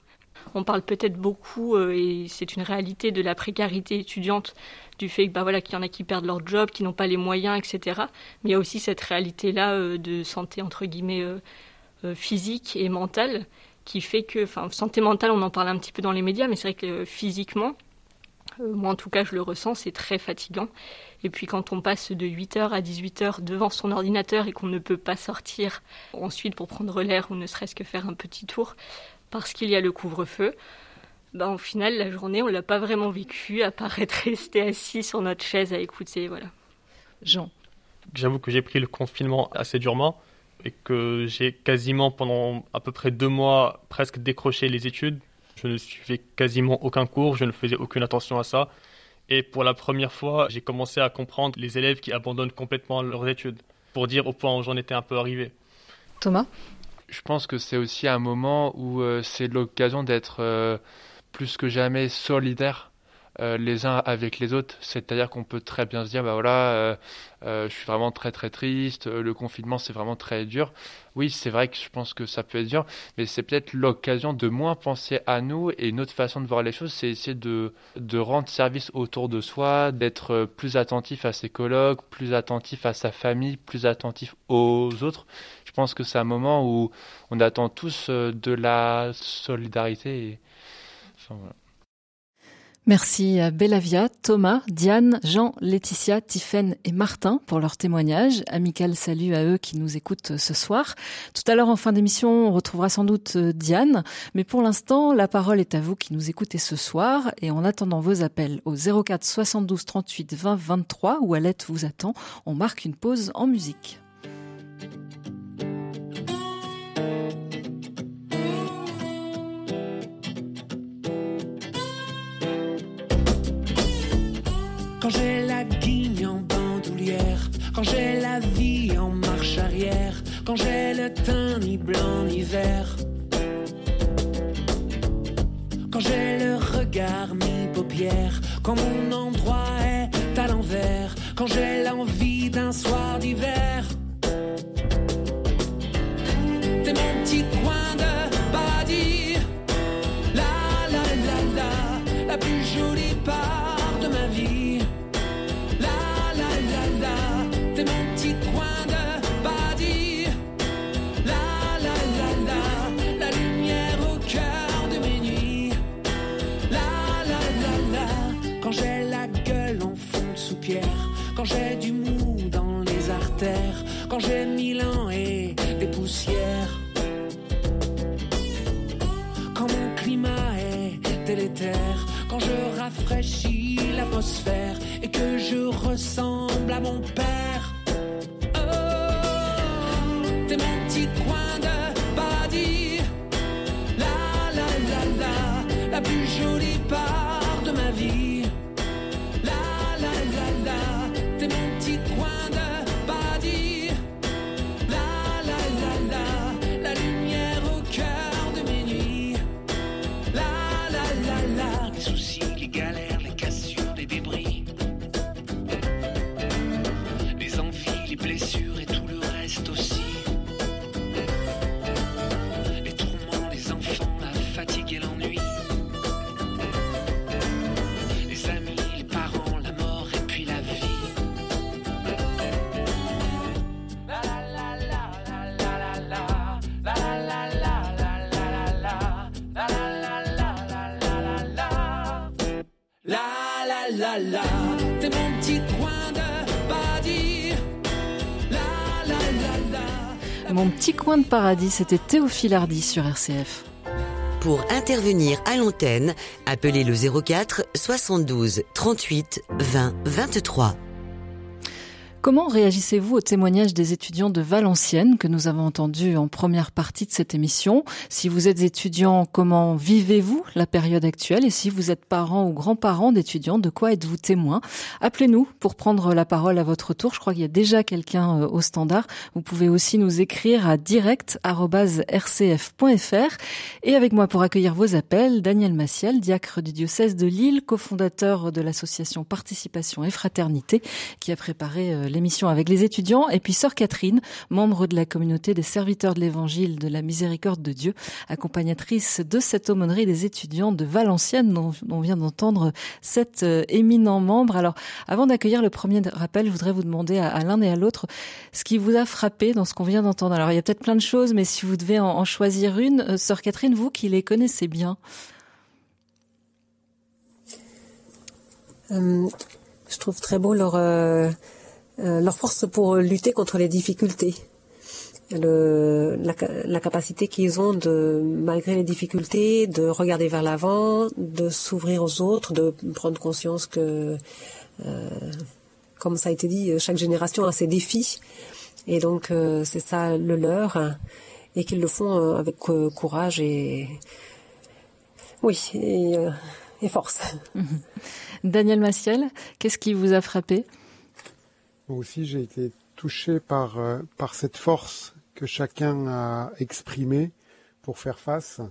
On parle peut-être beaucoup, euh, et c'est une réalité, de la précarité étudiante, du fait bah, voilà, qu'il y en a qui perdent leur job, qui n'ont pas les moyens, etc. Mais il y a aussi cette réalité-là de santé, entre guillemets, physique et mentale, qui fait que, enfin, santé mentale, on en parle un petit peu dans les médias, mais c'est vrai que physiquement, moi, en tout cas, je le ressens, c'est très fatigant. Et puis, quand on passe de 8h à 18h devant son ordinateur et qu'on ne peut pas sortir ensuite pour prendre l'air ou ne serait-ce que faire un petit tour parce qu'il y a le couvre-feu, ben, au final, la journée, on l'a pas vraiment vécue, à part être resté assis sur notre chaise à écouter, voilà. Jean. J'avoue que j'ai pris le confinement assez durement et que j'ai quasiment pendant à peu près deux mois presque décroché les études je ne suivais quasiment aucun cours, je ne faisais aucune attention à ça. Et pour la première fois, j'ai commencé à comprendre les élèves qui abandonnent complètement leurs études, pour dire au point où j'en étais un peu arrivé. Thomas? Je pense que c'est aussi un moment où euh, c'est l'occasion d'être euh, plus que jamais solidaire euh, les uns avec les autres. C'est-à-dire qu'on peut très bien se dire, bah voilà, euh, euh, je suis vraiment très très triste, le confinement c'est vraiment très dur. Oui, c'est vrai que je pense que ça peut être dur, mais c'est peut-être l'occasion de moins penser à nous et une autre façon de voir les choses, c'est essayer de, de rendre service autour de soi, d'être plus attentif à ses collègues, plus attentif à sa famille, plus attentif aux autres. Je pense que c'est un moment où on attend tous de la solidarité. Voilà. Merci à Bellavia, Thomas, Diane, Jean, Laetitia, Tiffaine et Martin pour leur témoignage. Amical salut à eux qui nous écoutent ce soir. Tout à l'heure en fin d'émission, on retrouvera sans doute euh, Diane, mais pour l'instant, la parole est à vous qui nous écoutez ce soir et en attendant vos appels au 04 72 38 20 23 où Alette vous attend, on marque une pause en musique. Quand j'ai la guigne en bandoulière, quand j'ai la vie en marche arrière, quand j'ai le teint ni blanc ni vert. Quand j'ai le regard mi-paupière, quand mon endroit est à l'envers, quand j'ai l'envie d'un soir d'hiver. Quand j'ai du mou dans les artères, quand j'ai mille ans et des poussières. Quand mon climat est délétère, quand je rafraîchis l'atmosphère et que je ressemble à mon père. Mon petit coin de paradis, c'était Théophile Hardy sur RCF. Pour intervenir à l'antenne, appelez le 04 72 38 20 23. Comment réagissez-vous au témoignage des étudiants de Valenciennes que nous avons entendu en première partie de cette émission? Si vous êtes étudiant, comment vivez-vous la période actuelle? Et si vous êtes parent ou grand-parent d'étudiants, de quoi êtes-vous témoin? Appelez-nous pour prendre la parole à votre tour. Je crois qu'il y a déjà quelqu'un euh, au standard. Vous pouvez aussi nous écrire à direct.rcf.fr. Et avec moi pour accueillir vos appels, Daniel Massiel, diacre du diocèse de Lille, cofondateur de l'association Participation et Fraternité, qui a préparé euh, l'émission avec les étudiants, et puis Sœur Catherine, membre de la communauté des serviteurs de l'Évangile de la Miséricorde de Dieu, accompagnatrice de cette aumônerie des étudiants de Valenciennes, dont on vient d'entendre cet euh, éminent membre. Alors, avant d'accueillir le premier rappel, je voudrais vous demander à, l'un et à l'autre ce qui vous a frappé dans ce qu'on vient d'entendre. Alors, il y a peut-être plein de choses, mais si vous devez en, choisir une, euh, Sœur Catherine, vous qui les connaissez bien. Euh, je trouve très beau leur, leur force pour lutter contre les difficultés. La, capacité qu'ils ont de, malgré les difficultés, de regarder vers l'avant, de s'ouvrir aux autres, de prendre conscience que, euh, comme ça a été dit, chaque génération a ses défis. Et donc, euh, c'est ça le leur. et qu'ils le font euh, avec euh, courage et, oui, euh, et force. Daniel Massiel, qu'est-ce qui vous a frappé? Moi aussi, j'ai été touché par, euh, par cette force que chacun a exprimée pour faire face.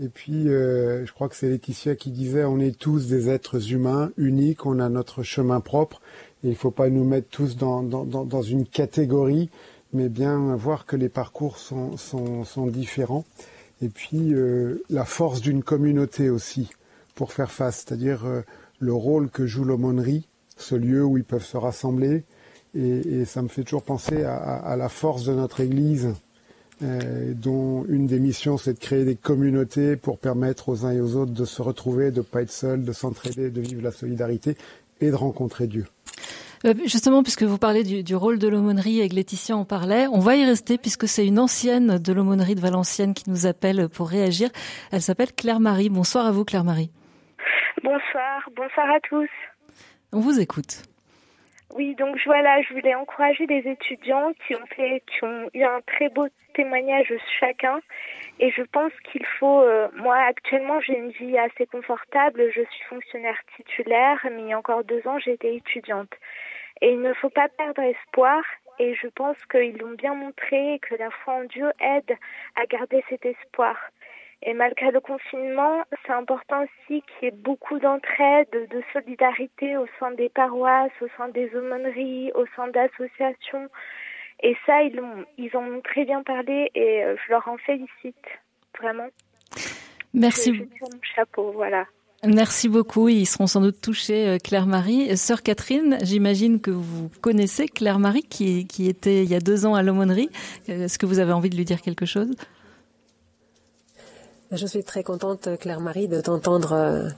Et puis, euh, je crois que c'est Laetitia qui disait, on est tous des êtres humains uniques, on a notre chemin propre, et il ne faut pas nous mettre tous dans, dans, dans, une catégorie, mais bien voir que les parcours sont, sont, sont différents. Et puis, euh, la force d'une communauté aussi, pour faire face, c'est-à-dire le rôle que joue l'aumônerie, ce lieu où ils peuvent se rassembler, et, et ça me fait toujours penser à, à, à la force de notre Église, euh, dont une des missions c'est de créer des communautés pour permettre aux uns et aux autres de se retrouver, de ne pas être seuls, de s'entraider, de vivre la solidarité et de rencontrer Dieu. Euh, Justement, puisque vous parlez du, du rôle de l'aumônerie et que Laetitia en parlait, on va y rester puisque c'est une ancienne de l'aumônerie de Valenciennes qui nous appelle pour réagir. Elle s'appelle Claire-Marie. Bonsoir à vous, Claire-Marie. Bonsoir, bonsoir à tous. On vous écoute. Oui, donc voilà, je voulais encourager des étudiants qui ont fait, qui ont eu un très beau témoignage chacun. Et je pense qu'il faut, euh, moi actuellement j'ai une vie assez confortable, je suis fonctionnaire titulaire, mais il y a encore deux ans j'étais étudiante. Et il ne faut pas perdre espoir et je pense qu'ils l'ont bien montré que la foi en Dieu aide à garder cet espoir. Et malgré le confinement, c'est important aussi qu'il y ait beaucoup d'entraide, de solidarité au sein des paroisses, au sein des aumôneries, au sein d'associations. Et ça, ils, ont, ils en ont très bien parlé et euh, je leur en félicite, vraiment. Merci. Je, je mon chapeau, voilà. Merci beaucoup. Ils seront sans doute touchés, euh, Claire-Marie. Sœur Catherine, j'imagine que vous connaissez Claire-Marie qui, qui était il y a deux ans à l'aumônerie. Est-ce que vous avez envie de lui dire quelque chose? Je suis très contente, Claire-Marie, de t'entendre, euh,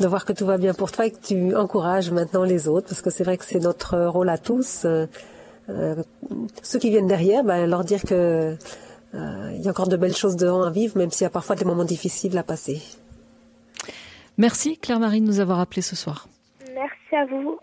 de voir que tout va bien pour toi et que tu encourages maintenant les autres, parce que c'est vrai que c'est notre rôle à tous. Euh, ceux qui viennent derrière, ben, leur dire que euh, il y a encore de belles choses devant à vivre, même s'il y a parfois des moments difficiles à passer. Merci Claire-Marie de nous avoir appelé ce soir. Merci à vous.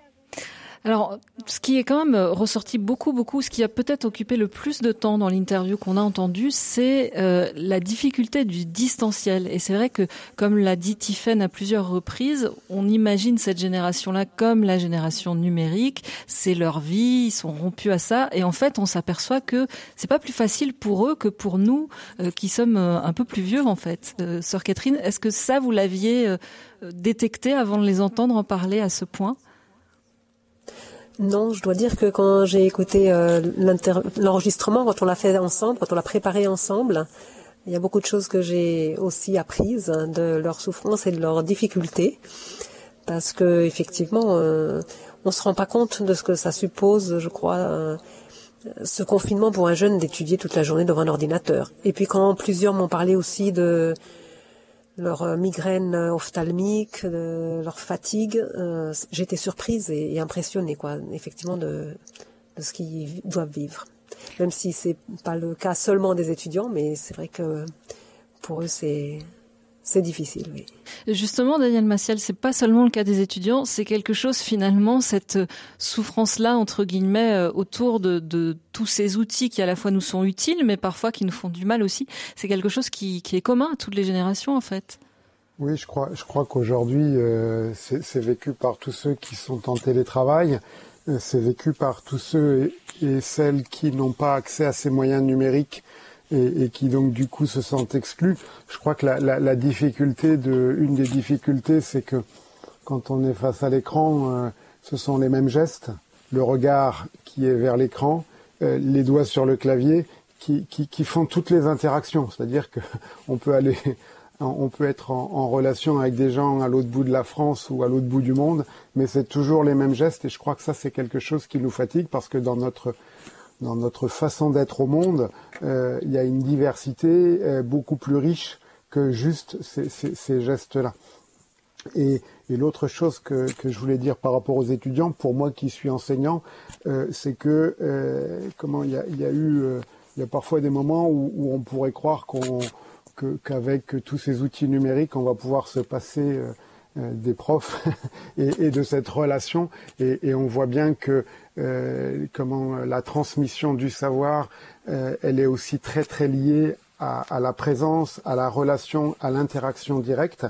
Alors, ce qui est quand même ressorti beaucoup, beaucoup, ce qui a peut-être occupé le plus de temps dans l'interview qu'on a entendu, c'est euh, la difficulté du distanciel. Et c'est vrai que, comme l'a dit Tiffen à plusieurs reprises, on imagine cette génération-là comme la génération numérique. C'est leur vie, ils sont rompus à ça. Et en fait, on s'aperçoit que c'est pas plus facile pour eux que pour nous, euh, qui sommes euh, un peu plus vieux, en fait. Euh, Sœur Catherine, est-ce que ça, vous l'aviez euh, détecté avant de les entendre en parler à ce point? Non, je dois dire que quand j'ai écouté euh, l'enregistrement, quand on l'a fait ensemble, quand on l'a préparé ensemble, il y a beaucoup de choses que j'ai aussi apprises de leur souffrance et de leurs difficultés, parce que effectivement, euh, on se rend pas compte de ce que ça suppose, je crois, euh, ce confinement pour un jeune d'étudier toute la journée devant un ordinateur. Et puis quand plusieurs m'ont parlé aussi de leur euh, migraine ophtalmique, de leur fatigue, euh, j'étais surprise et, impressionnée, quoi, effectivement, de, de ce qu'ils doivent vivre. Même si c'est pas le cas seulement des étudiants, mais c'est vrai que pour eux, c'est difficile. Justement, Daniel Massiel, c'est pas seulement le cas des étudiants, c'est quelque chose finalement, cette souffrance-là, entre guillemets, euh, autour de, tous ces outils qui à la fois nous sont utiles, mais parfois qui nous font du mal aussi. C'est quelque chose qui, est commun à toutes les générations, en fait. Oui, je crois, je crois qu'aujourd'hui, euh, c'est vécu par tous ceux qui sont en télétravail, euh, c'est vécu par tous ceux et celles qui n'ont pas accès à ces moyens numériques et, et, qui donc du coup se sentent exclus. Je crois que la, la, la difficulté de, une des difficultés, c'est que quand on est face à l'écran, euh, ce sont les mêmes gestes, le regard qui est vers l'écran, euh, les doigts sur le clavier, qui, qui, qui font toutes les interactions. C'est-à-dire que on peut aller, on peut être en, en relation avec des gens à l'autre bout de la France ou à l'autre bout du monde, mais c'est toujours les mêmes gestes. Et je crois que ça, c'est quelque chose qui nous fatigue parce que dans notre dans notre façon d'être au monde, euh, il y a une diversité euh, beaucoup plus riche que juste ces, gestes-là. Et, l'autre chose que, je voulais dire par rapport aux étudiants, pour moi qui suis enseignant, euh, c'est que comment il y a, eu, il y a parfois des moments où, on pourrait croire qu'avec tous ces outils numériques, on va pouvoir se passer des profs et, et, de cette relation. Et, et, on voit bien que euh, comment la transmission du savoir, euh, elle est aussi très très liée à, à, la présence, à la relation, à l'interaction directe,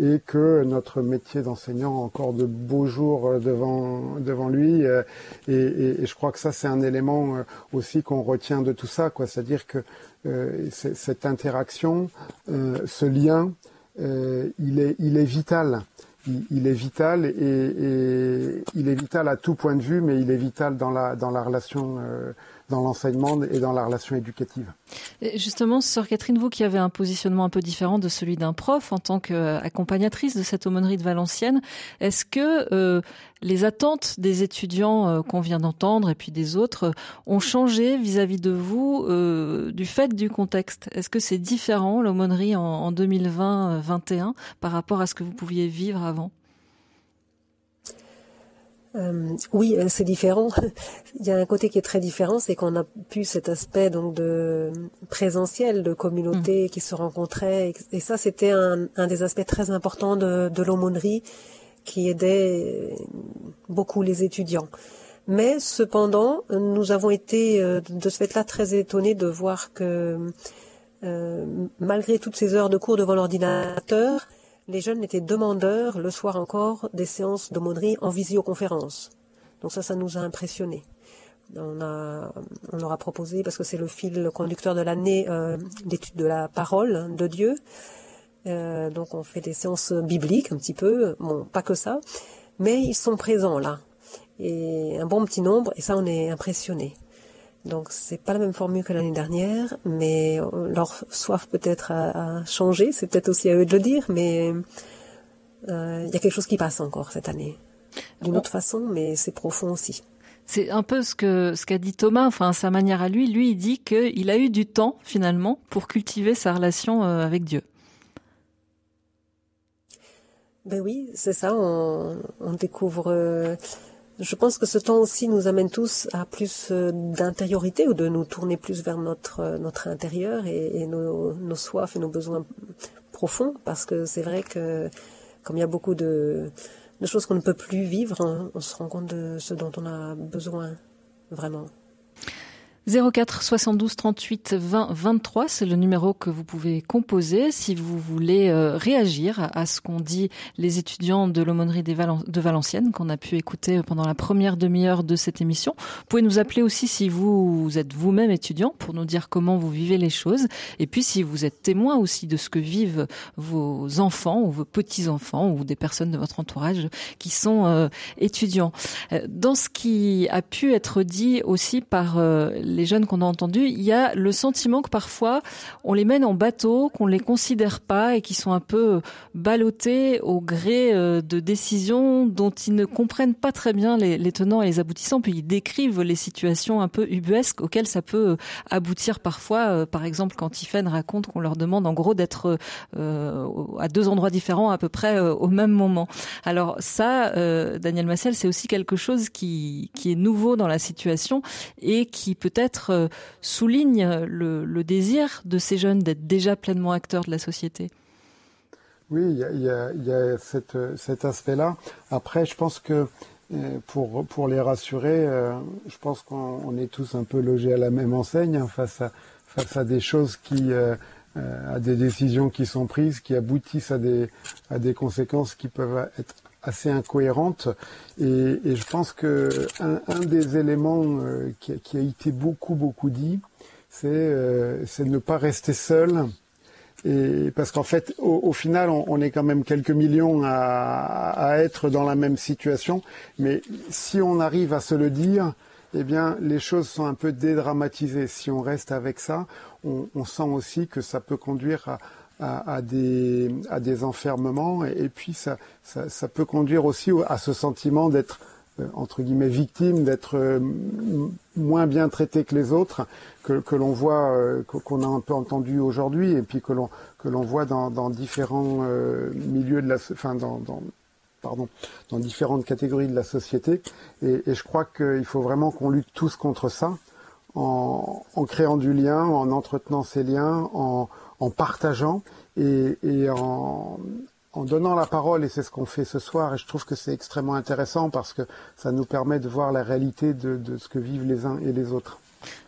et que notre métier d'enseignant a encore de beaux jours devant devant lui. Euh, et, et, je crois que ça c'est un élément euh, aussi qu'on retient de tout ça, quoi. C'est-à-dire que euh, cette interaction, ce lien, il est il est vital. Il, il, est vital et, et, il est vital à tout point de vue, mais il est vital dans la, dans la relation, euh, dans l'enseignement et dans la relation éducative. Et justement, sœur Catherine, vous qui avez un positionnement un peu différent de celui d'un prof en tant qu'accompagnatrice de cette aumônerie de Valenciennes, est-ce que euh, les attentes des étudiants euh, qu'on vient d'entendre et puis des autres euh, ont changé vis-à-vis -vis de vous du fait du contexte? Est-ce que c'est différent l'aumônerie en, en 2020-21 par rapport à ce que vous pouviez vivre avant? Euh, oui, c'est différent. Il y a un côté qui est très différent, c'est qu'on a pu cet aspect donc de présentiel, de communauté mmh. qui se rencontrait, et ça c'était un, un, des aspects très importants de, de l'aumônerie qui aidait beaucoup les étudiants. Mais cependant, nous avons été de ce fait-là très étonnés de voir que euh, malgré toutes ces heures de cours devant l'ordinateur, les jeunes étaient demandeurs, le soir encore, des séances d'aumônerie en visioconférence. Donc ça, ça nous a impressionnés. On, leur a proposé, parce que c'est le fil conducteur de l'année euh, d'étude de la parole de Dieu, euh, donc on fait des séances bibliques un petit peu, bon, pas que ça, mais ils sont présents là, et un bon petit nombre, et ça on est impressionné. Donc c'est pas la même formule que l'année dernière, mais leur soif peut-être a, changé, c'est peut-être aussi à eux de le dire, mais euh, il y a quelque chose qui passe encore cette année, d'une autre façon, mais c'est profond aussi. C'est un peu ce que ce qu'a dit Thomas, enfin sa manière à lui. Lui, il dit qu'il a eu du temps finalement pour cultiver sa relation euh, avec Dieu. Ben oui, c'est ça. On, on découvre. Je pense que ce temps aussi nous amène tous à plus euh, d'intériorité ou de nous tourner plus vers notre euh, notre intérieur et, nos, soifs et nos besoins profonds. Parce que c'est vrai que comme il y a beaucoup de choses qu'on ne peut plus vivre, on se rend compte de ce dont on a besoin vraiment. 04 72 38 20 23, c'est le numéro que vous pouvez composer si vous voulez euh, réagir à ce qu'ont dit les étudiants de l'aumônerie de Valenciennes qu'on a pu écouter pendant la première demi-heure de cette émission. Vous pouvez nous appeler aussi si vous, êtes vous-même étudiant pour nous dire comment vous vivez les choses et puis si vous êtes témoin aussi de ce que vivent vos enfants ou vos petits-enfants ou des personnes de votre entourage qui sont euh, étudiants. Euh, dans ce qui a pu être dit aussi par les jeunes qu'on a entendus, il y a le sentiment que parfois on les mène en bateau, qu'on les considère pas et qui sont un peu ballottés au gré euh, de décisions dont ils ne comprennent pas très bien les, tenants et les aboutissants. Puis ils décrivent les situations un peu ubuesques auxquelles ça peut aboutir parfois. Euh, par exemple, quand Tiffen raconte qu'on leur demande en gros d'être euh, à deux endroits différents à peu près au même moment. Alors ça, Daniel Massiel, c'est aussi quelque chose qui est nouveau dans la situation et qui peut-être euh, souligne le, désir de ces jeunes d'être déjà pleinement acteurs de la société. Oui, il y a, cet aspect-là. Après, je pense que euh, pour, les rassurer, euh, je pense qu'on est tous un peu logés à la même enseigne hein, face, à, des choses qui, à des décisions qui sont prises, qui aboutissent à à des conséquences qui peuvent être assez incohérente. Et, je pense que un, des éléments euh, qui, a été beaucoup beaucoup dit, c'est euh, c'est ne pas rester seul. Et parce qu'en fait, au, final, on, est quand même quelques millions à, à, être dans la même situation. Mais si on arrive à se le dire, eh bien, les choses sont un peu dédramatisées. Si on reste avec ça, on, on sent aussi que ça peut conduire à, à, des, à des enfermements et, puis ça, ça, peut conduire aussi à ce sentiment d'être euh, entre guillemets victime, d'être euh, moins bien traité que les autres, que, que l'on voit, euh, qu'on a un peu entendu aujourd'hui et puis que l'on que l'on voit dans, différents milieux de la, enfin dans, pardon, dans différentes catégories de la société. Et, et je crois qu'il faut vraiment qu'on lutte tous contre ça, en, en, créant du lien, en entretenant ces liens, en, en partageant et, en, donnant la parole, et c'est ce qu'on fait ce soir, et je trouve que c'est extrêmement intéressant parce que ça nous permet de voir la réalité de, ce que vivent les uns et les autres.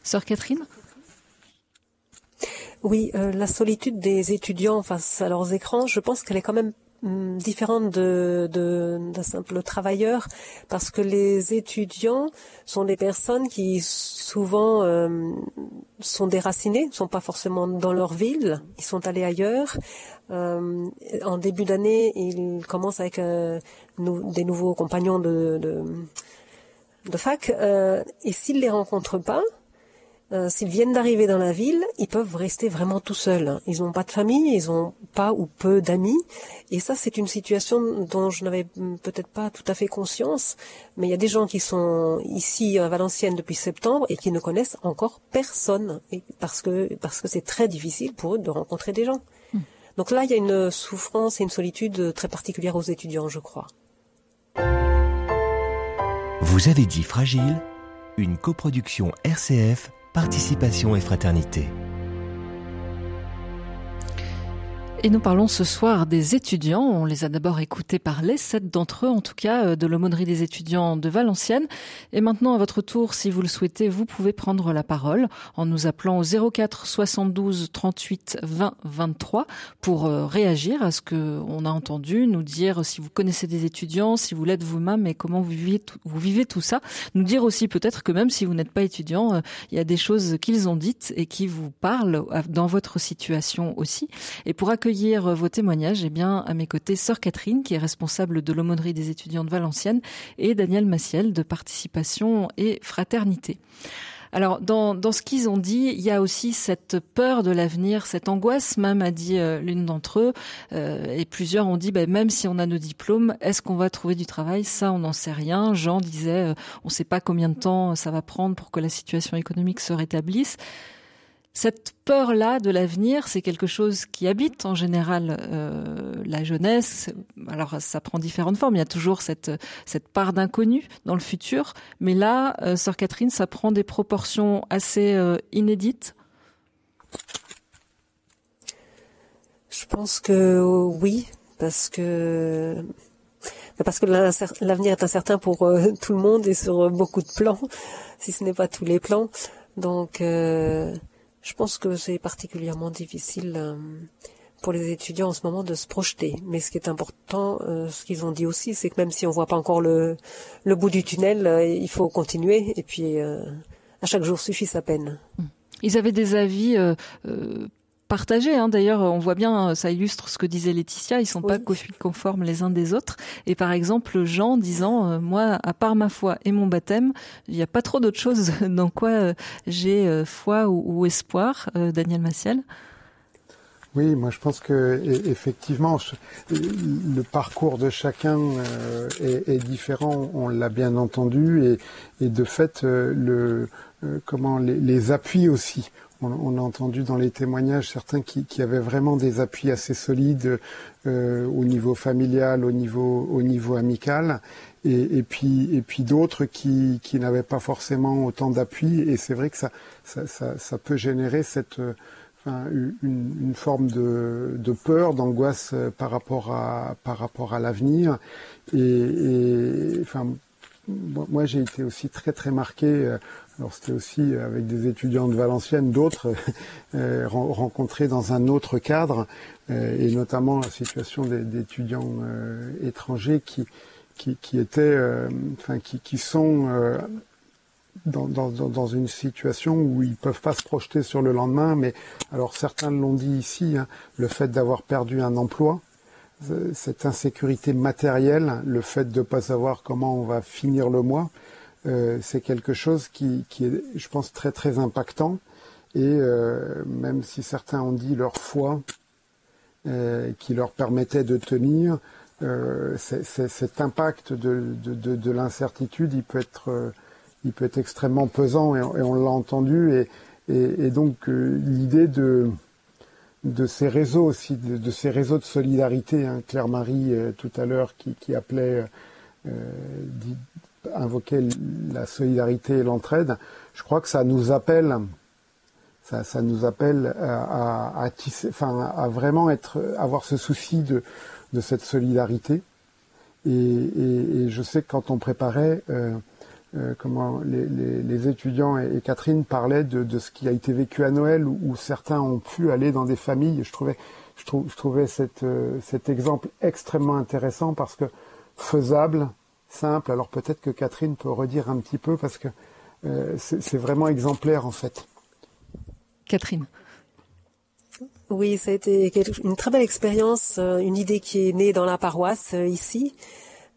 Sœur Catherine? Oui, euh, la solitude des étudiants face à leurs écrans, je pense qu'elle est quand même différente de d'un simple travailleur parce que les étudiants sont des personnes qui souvent euh, sont déracinés, ne sont pas forcément dans leur ville, ils sont allés ailleurs. Euh, en début d'année, ils commencent avec euh, des nouveaux compagnons de, de, de fac, euh, et s'ils les rencontrent pas, euh, s'ils viennent d'arriver dans la ville, ils peuvent rester vraiment tout seuls. Ils n'ont pas de famille, ils n'ont pas ou peu d'amis. Et ça, c'est une situation dont je n'avais peut-être pas tout à fait conscience. Mais il y a des gens qui sont ici à Valenciennes depuis septembre et qui ne connaissent encore personne. Et parce que parce que c'est très difficile pour eux de rencontrer des gens. Hmm. Donc là, il y a une souffrance et une solitude très particulière aux étudiants, je crois. Vous avez dit fragile, une coproduction RCF participation et fraternité. Et nous parlons ce soir des étudiants. On les a d'abord écoutés parler, sept d'entre eux en tout cas, euh, de l'aumônerie des étudiants de Valenciennes. Et maintenant, à votre tour, si vous le souhaitez, vous pouvez prendre la parole en nous appelant au 04 72 38 20 23 pour euh, réagir à ce que on a entendu, nous dire si vous connaissez des étudiants, si vous l'êtes vous-même et comment vous vivez, tout, vous vivez tout ça. Nous dire aussi peut-être que même si vous n'êtes pas étudiant, euh, il y a des choses qu'ils ont dites et qui vous parlent dans votre situation aussi. Et pour accueillir vos témoignages, eh bien, à mes côtés, Sœur Catherine, qui est responsable de l'aumônerie des étudiants de Valenciennes, et Daniel Massiel, de Participation et Fraternité. Alors, dans, dans ce qu'ils ont dit, il y a aussi cette peur de l'avenir, cette angoisse même, a dit euh, l'une d'entre eux, euh, et plusieurs ont dit, ben, même si on a nos diplômes, est-ce qu'on va trouver du travail? Ça, on n'en sait rien. Jean disait, euh, on ne sait pas combien de temps ça va prendre pour que la situation économique se rétablisse. Cette peur-là de l'avenir, c'est quelque chose qui habite en général euh, la jeunesse. Alors ça prend différentes formes. Il y a toujours cette cette part d'inconnu dans le futur, mais là, euh, sœur Catherine, ça prend des proportions assez euh, inédites. Je pense que oui, parce que parce que l'avenir est incertain pour tout le monde et sur beaucoup de plans, si ce n'est pas tous les plans. Donc je pense que c'est particulièrement difficile euh, pour les étudiants en ce moment de se projeter. Mais ce qui est important, euh, ce qu'ils ont dit aussi, c'est que même si on voit pas encore le, le bout du tunnel, euh, il faut continuer. Et puis, à chaque jour suffit sa peine. Ils avaient des avis partagés. Hein. D'ailleurs, on voit bien, ça illustre ce que disait Laetitia, ils sont pas conformes les uns des autres. Et par exemple, Jean disant, euh, moi, à part ma foi et mon baptême, il n'y a pas trop d'autres choses dans quoi euh, j'ai euh, foi ou, espoir. Daniel Massiel oui, moi je pense que e, effectivement le parcours de chacun est, différent. On l'a bien entendu et, et de fait le comment les, les appuis aussi on, a entendu dans les témoignages certains qui, avaient vraiment des appuis assez solides euh, au niveau familial, au niveau, au niveau amical, et, puis, d'autres qui, n'avaient pas forcément autant d'appui. Et c'est vrai que ça, peut générer cette, une, forme de, peur, d'angoisse euh, par rapport à, l'avenir. Et, moi, j'ai été aussi très très marqué. Euh, alors c'était aussi avec des étudiants de Valenciennes, d'autres euh, rencontrés dans un autre cadre, euh, et notamment la situation d'étudiants euh, étrangers qui, qui, qui étaient, enfin qui, qui sont dans, dans, dans, une situation où ils peuvent pas se projeter sur le lendemain, mais alors certains l'ont dit ici, hein, le fait d'avoir perdu un emploi, cette insécurité matérielle, le fait de ne pas savoir comment on va finir le mois, euh, c'est quelque chose qui, est, je pense, très très impactant. Et euh, même si certains ont dit leur foi euh, qui leur permettait de tenir, cet impact de, de, de, de l'incertitude, il peut être, extrêmement pesant. Et, on l'a entendu. Et, donc l'idée de ces réseaux aussi, de, ces réseaux de solidarité, hein, Claire-Marie tout à l'heure qui appelait invoquer la solidarité et l'entraide, je crois que ça nous appelle, ça, nous appelle à, tisser, enfin, à vraiment être, avoir ce souci de, cette solidarité. Et, je sais que quand on préparait, euh, euh, comment les, étudiants et, Catherine parlaient de, ce qui a été vécu à Noël, où, certains ont pu aller dans des familles. Je trouvais, je, trou, je trouvais euh, cet exemple extrêmement intéressant parce que faisable, simple. Alors peut-être que Catherine peut redire un petit peu parce que euh, c'est vraiment exemplaire en fait. Catherine. Oui, ça a été une très belle expérience, euh, une idée qui est née dans la paroisse euh, ici,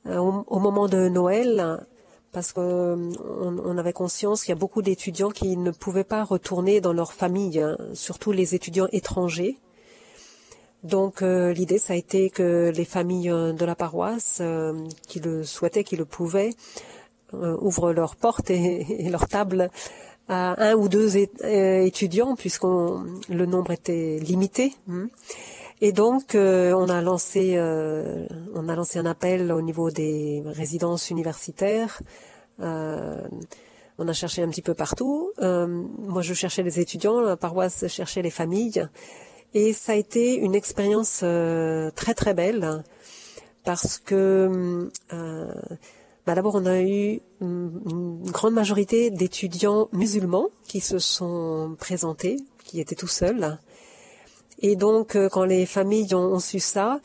au, moment de Noël, parce qu'on on avait conscience qu'il y a beaucoup d'étudiants qui ne pouvaient pas retourner dans leur famille, hein, surtout les étudiants étrangers. Donc euh, l'idée, ça a été que les familles euh, de la paroisse euh, qui le souhaitaient, qui le pouvaient, ouvrent leurs portes et, leurs tables à un ou deux étudiants, puisque le nombre était limité. Hein. Et donc, on a lancé, on a lancé un appel au niveau des résidences universitaires. on a cherché un petit peu partout. moi, je cherchais les étudiants, la paroisse cherchait les familles. Et ça a été une expérience euh, très très belle parce que euh, bah d'abord on a eu une grande majorité d'étudiants musulmans qui se sont présentés, qui étaient tout seuls. Et donc euh, quand les familles ont, ont su ça,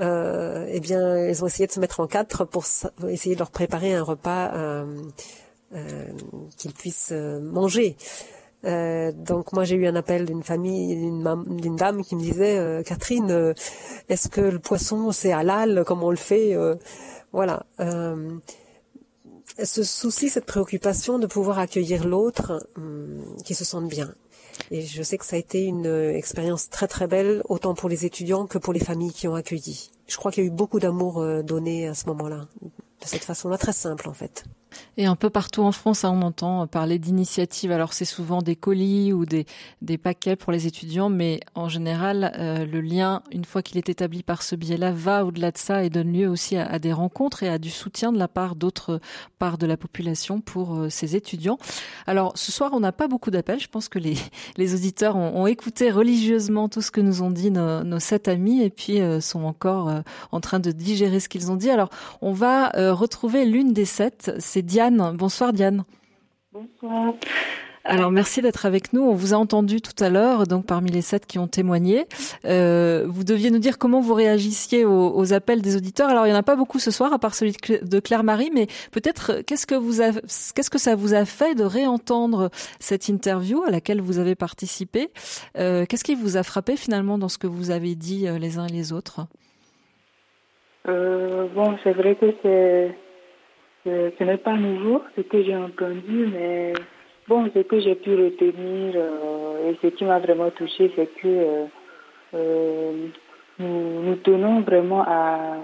euh, eh bien, elles ont essayé de se mettre en quatre pour essayer de leur préparer un repas euh, euh, qu'ils puissent manger. Euh, donc moi j'ai eu un appel d'une famille, d'une dame qui me disait euh, Catherine, euh, est-ce que le poisson c'est halal? Comme on le fait? Voilà. ce souci, cette préoccupation de pouvoir accueillir l'autre, hum, qui se sente bien. Et je sais que ça a été une expérience très très belle, autant pour les étudiants que pour les familles qui ont accueilli. Je crois qu'il y a eu beaucoup d'amour donné à ce moment-là, de cette façon-là, très simple en fait. Et un peu partout en France, hein, on entend parler d'initiatives. Alors c'est souvent des colis ou des, des paquets pour les étudiants, mais en général, euh, le lien, une fois qu'il est établi par ce biais-là, va au-delà de ça et donne lieu aussi à, des rencontres et à du soutien de la part d'autres parts de la population pour euh, ces étudiants. Alors ce soir, on n'a pas beaucoup d'appels. Je pense que les, les auditeurs ont, ont, écouté religieusement tout ce que nous ont dit nos, nos sept amis et puis euh, sont encore euh, en train de digérer ce qu'ils ont dit. Alors on va retrouver l'une des sept. C'est Diane. Bonsoir Diane. Bonsoir. Alors merci d'être avec nous. On vous a entendu tout à l'heure, donc parmi les sept qui ont témoigné. Euh, vous deviez nous dire comment vous réagissiez aux, aux, appels des auditeurs. Alors il n'y en a pas beaucoup ce soir, à part celui de Claire-Marie, mais peut-être qu'est-ce que vous qu'est-ce que ça vous a fait de réentendre cette interview à laquelle vous avez participé? Euh, Qu'est-ce qui vous a frappé finalement dans ce que vous avez dit euh, les uns et les autres? Euh, Bon, c'est vrai que c'est ce n'est pas nouveau ce que j'ai entendu, mais bon, ce que j'ai pu retenir euh, et ce qui m'a vraiment touché, c'est que euh, euh, nous, nous, tenons vraiment à,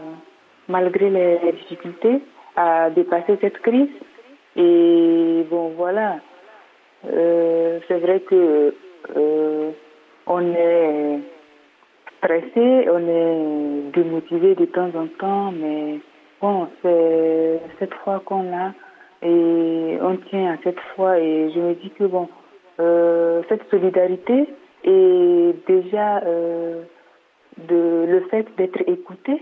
malgré les, les, difficultés, à dépasser cette crise. Et bon, voilà, c'est vrai que on est pressé, on est démotivé de temps en temps, mais bon, c'est cette foi qu'on a et on tient à cette foi et je me dis que bon, euh, cette solidarité est déjà euh, de, le fait d'être écouté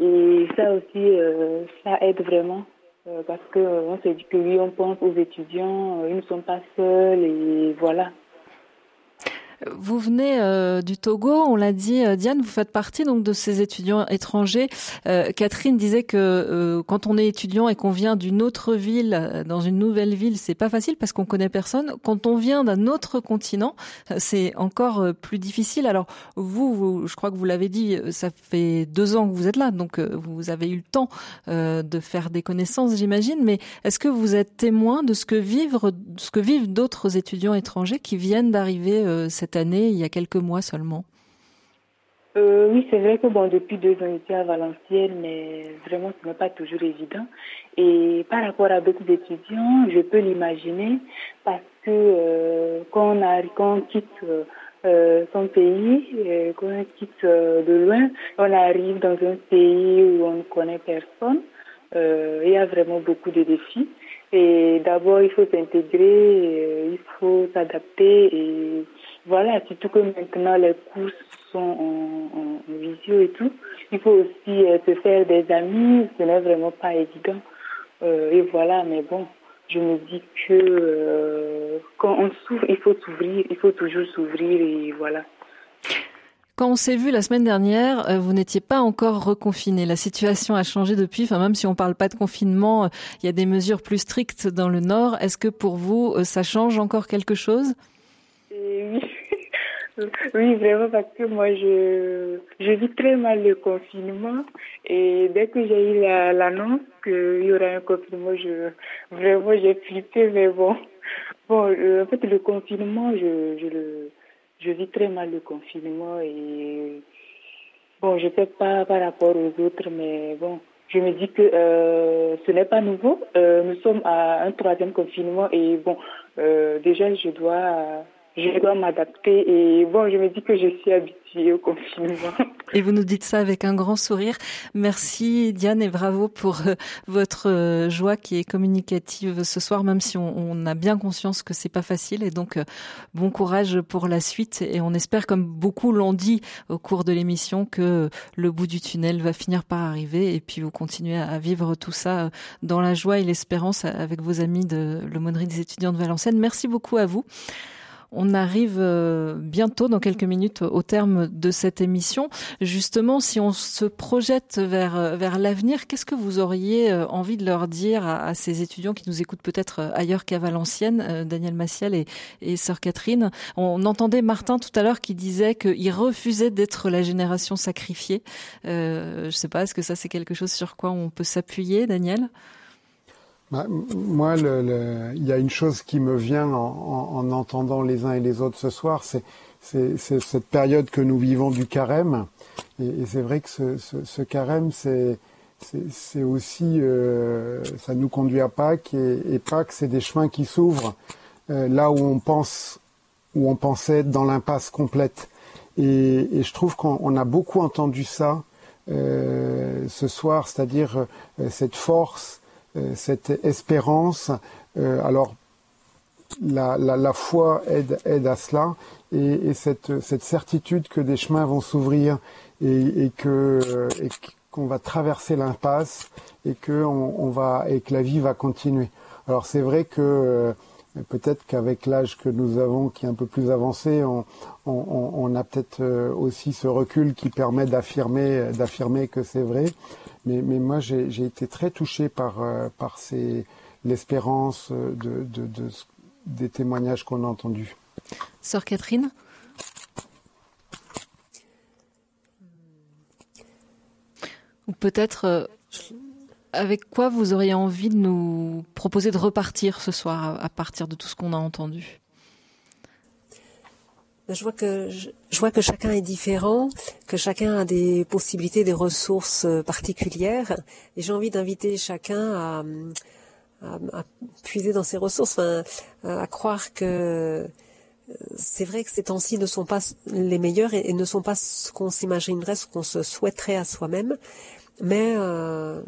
et ça aussi, euh, ça aide vraiment parce que on se dit que oui, on pense aux étudiants, ils ne sont pas seuls et voilà. Vous venez euh, du Togo, on l'a dit, euh, Diane, vous faites partie donc de ces étudiants étrangers. Euh, Catherine disait que euh, quand on est étudiant et qu'on vient d'une autre ville, dans une nouvelle ville, c'est pas facile parce qu'on connaît personne. Quand on vient d'un autre continent, c'est encore plus difficile. Alors vous, vous, je crois que vous l'avez dit, ça fait deux ans que vous êtes là, donc vous avez eu le temps de faire des connaissances, j'imagine. Mais est-ce que vous êtes témoin de ce que vivent, ce que vivent d'autres étudiants étrangers qui viennent d'arriver cette année, il y a quelques mois seulement euh, Oui, c'est vrai que bon, depuis deux ans, j'étais à Valenciennes, mais vraiment, ce n'est pas toujours évident. Et par rapport à d'autres étudiants, je peux l'imaginer parce que euh, quand, on a, quand on quitte euh, son pays, quand on quitte de loin, on arrive dans un pays où on ne connaît personne. il y a vraiment beaucoup de défis. Et d'abord, il faut s'intégrer, il faut s'adapter et voilà, surtout que maintenant les cours sont en, en, visio et tout. Il faut aussi euh, se faire des amis, ce n'est vraiment pas évident. Euh, et voilà, mais bon, je me dis que euh, quand on s'ouvre, il faut s'ouvrir, il faut toujours s'ouvrir et voilà. Quand on s'est vu la semaine dernière, vous n'étiez pas encore reconfiné. La situation a changé depuis. Enfin, même si on parle pas de confinement, il y a des mesures plus strictes dans le Nord. Est-ce que pour vous, ça change encore quelque chose? Et Oui. Oui, vraiment, parce que moi, je, je vis très mal le confinement. Et dès que j'ai eu l'annonce qu'il y aurait un confinement, je, vraiment, j'ai flippé, mais bon. Bon, euh, en fait, le confinement, je, je le, je vis très mal le confinement et bon, je sais pas par rapport aux autres, mais bon, je me dis que euh, ce n'est pas nouveau. Euh, nous sommes à un troisième confinement et bon, déjà je dois je dois m'adapter. Et bon, je me dis que je suis habituée au confinement. Et vous nous dites ça avec un grand sourire. Merci Diane et bravo pour euh, votre euh, joie qui est communicative ce soir, même si on, a bien conscience que c'est pas facile. Et donc, euh, bon courage pour la suite. Et on espère, comme beaucoup l'ont dit au cours de l'émission, que le bout du tunnel va finir par arriver. Et puis vous continuez à vivre tout ça dans la joie et l'espérance avec vos amis de l'aumônerie des étudiants de Valenciennes. Merci beaucoup à vous. On arrive euh, bientôt, dans quelques minutes, au terme de cette émission. Justement, si on se projette vers, euh, vers l'avenir, qu'est-ce que vous auriez euh, envie de leur dire à, ces étudiants qui nous écoutent peut-être ailleurs qu'à Valenciennes, Daniel Massiel et, et Sœur Catherine? On entendait Martin tout à l'heure qui disait qu'il refusait d'être la génération sacrifiée. je ne sais pas, est-ce que ça c'est quelque chose sur quoi on peut s'appuyer, Daniel? Bah, moi, le, le, il y a une chose qui me vient en, en, entendant les uns et les autres ce soir, c'est cette période que nous vivons du carême. Et, et c'est vrai que ce, ce, ce carême, c'est aussi, euh, ça nous conduit à Pâques et, et Pâques, c'est des chemins qui s'ouvrent euh, là où on pense, où on pensait être dans l'impasse complète. Et, et, je trouve qu'on a beaucoup entendu ça euh, ce soir, c'est-à-dire euh, cette force, cette espérance. Euh, alors, la, la, la, foi aide, aide à cela et, et cette, cette, certitude que des chemins vont s'ouvrir et, et, que et qu'on va traverser l'impasse et que on, on, va et que la vie va continuer. Alors c'est vrai que euh, peut-être qu'avec l'âge que nous avons, qui est un peu plus avancé, on, on, on a peut-être aussi ce recul qui permet d'affirmer d'affirmer que c'est vrai. Mais, moi, j'ai été très touché par, euh, par l'espérance de, des témoignages qu'on a entendus. Sœur Catherine Ou peut-être euh, avec quoi vous auriez envie de nous proposer de repartir ce soir à partir de tout ce qu'on a entendu? Je vois que chacun est différent, que chacun a des possibilités, des ressources euh, particulières, et j'ai envie d'inviter chacun à, puiser dans ses ressources, à croire que euh, c'est vrai que ces temps-ci ne sont pas les meilleurs et, ne sont pas ce qu'on s'imaginerait, ce qu'on se souhaiterait à soi-même, mais euh,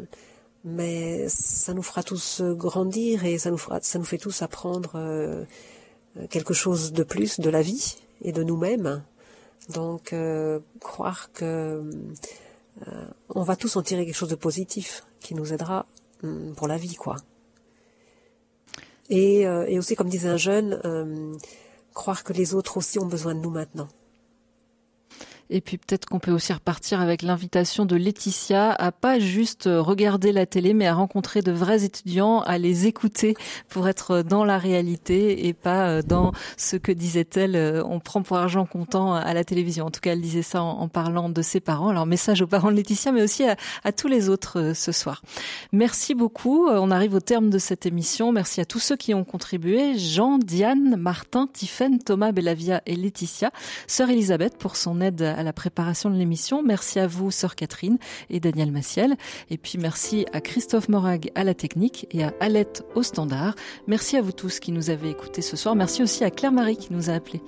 ça nous fera tous grandir et ça nous fait tous apprendre quelque chose de plus de la vie et de nous-mêmes. Donc euh, croire que euh, on va tous en tirer quelque chose de positif qui nous aidera hum, pour la vie, quoi. Et, euh, et aussi, comme disait un jeune, croire que les autres aussi ont besoin de nous maintenant. Et puis peut-être qu'on peut aussi repartir avec l'invitation de Laetitia à pas juste regarder la télé, mais à rencontrer de vrais étudiants, à les écouter pour être dans la réalité et pas euh, dans ce que disait-elle, euh, on prend pour argent comptant à la télévision. En tout cas, elle disait ça en, parlant de ses parents. Alors message aux parents de Laetitia, mais aussi à, tous les autres euh, ce soir. Merci beaucoup. On arrive au terme de cette émission. Merci à tous ceux qui ont contribué. Jean, Diane, Martin, Tiffaine, Thomas, Bellavia et Laetitia. Sœur Elisabeth pour son aide à la préparation de l'émission. Merci à vous, sœur Catherine et Daniel Massiel. Et puis merci à Christophe Morag à la technique et à Alette au standard. Merci à vous tous qui nous avez écoutés ce soir. Merci aussi à Claire-Marie qui nous a appelés.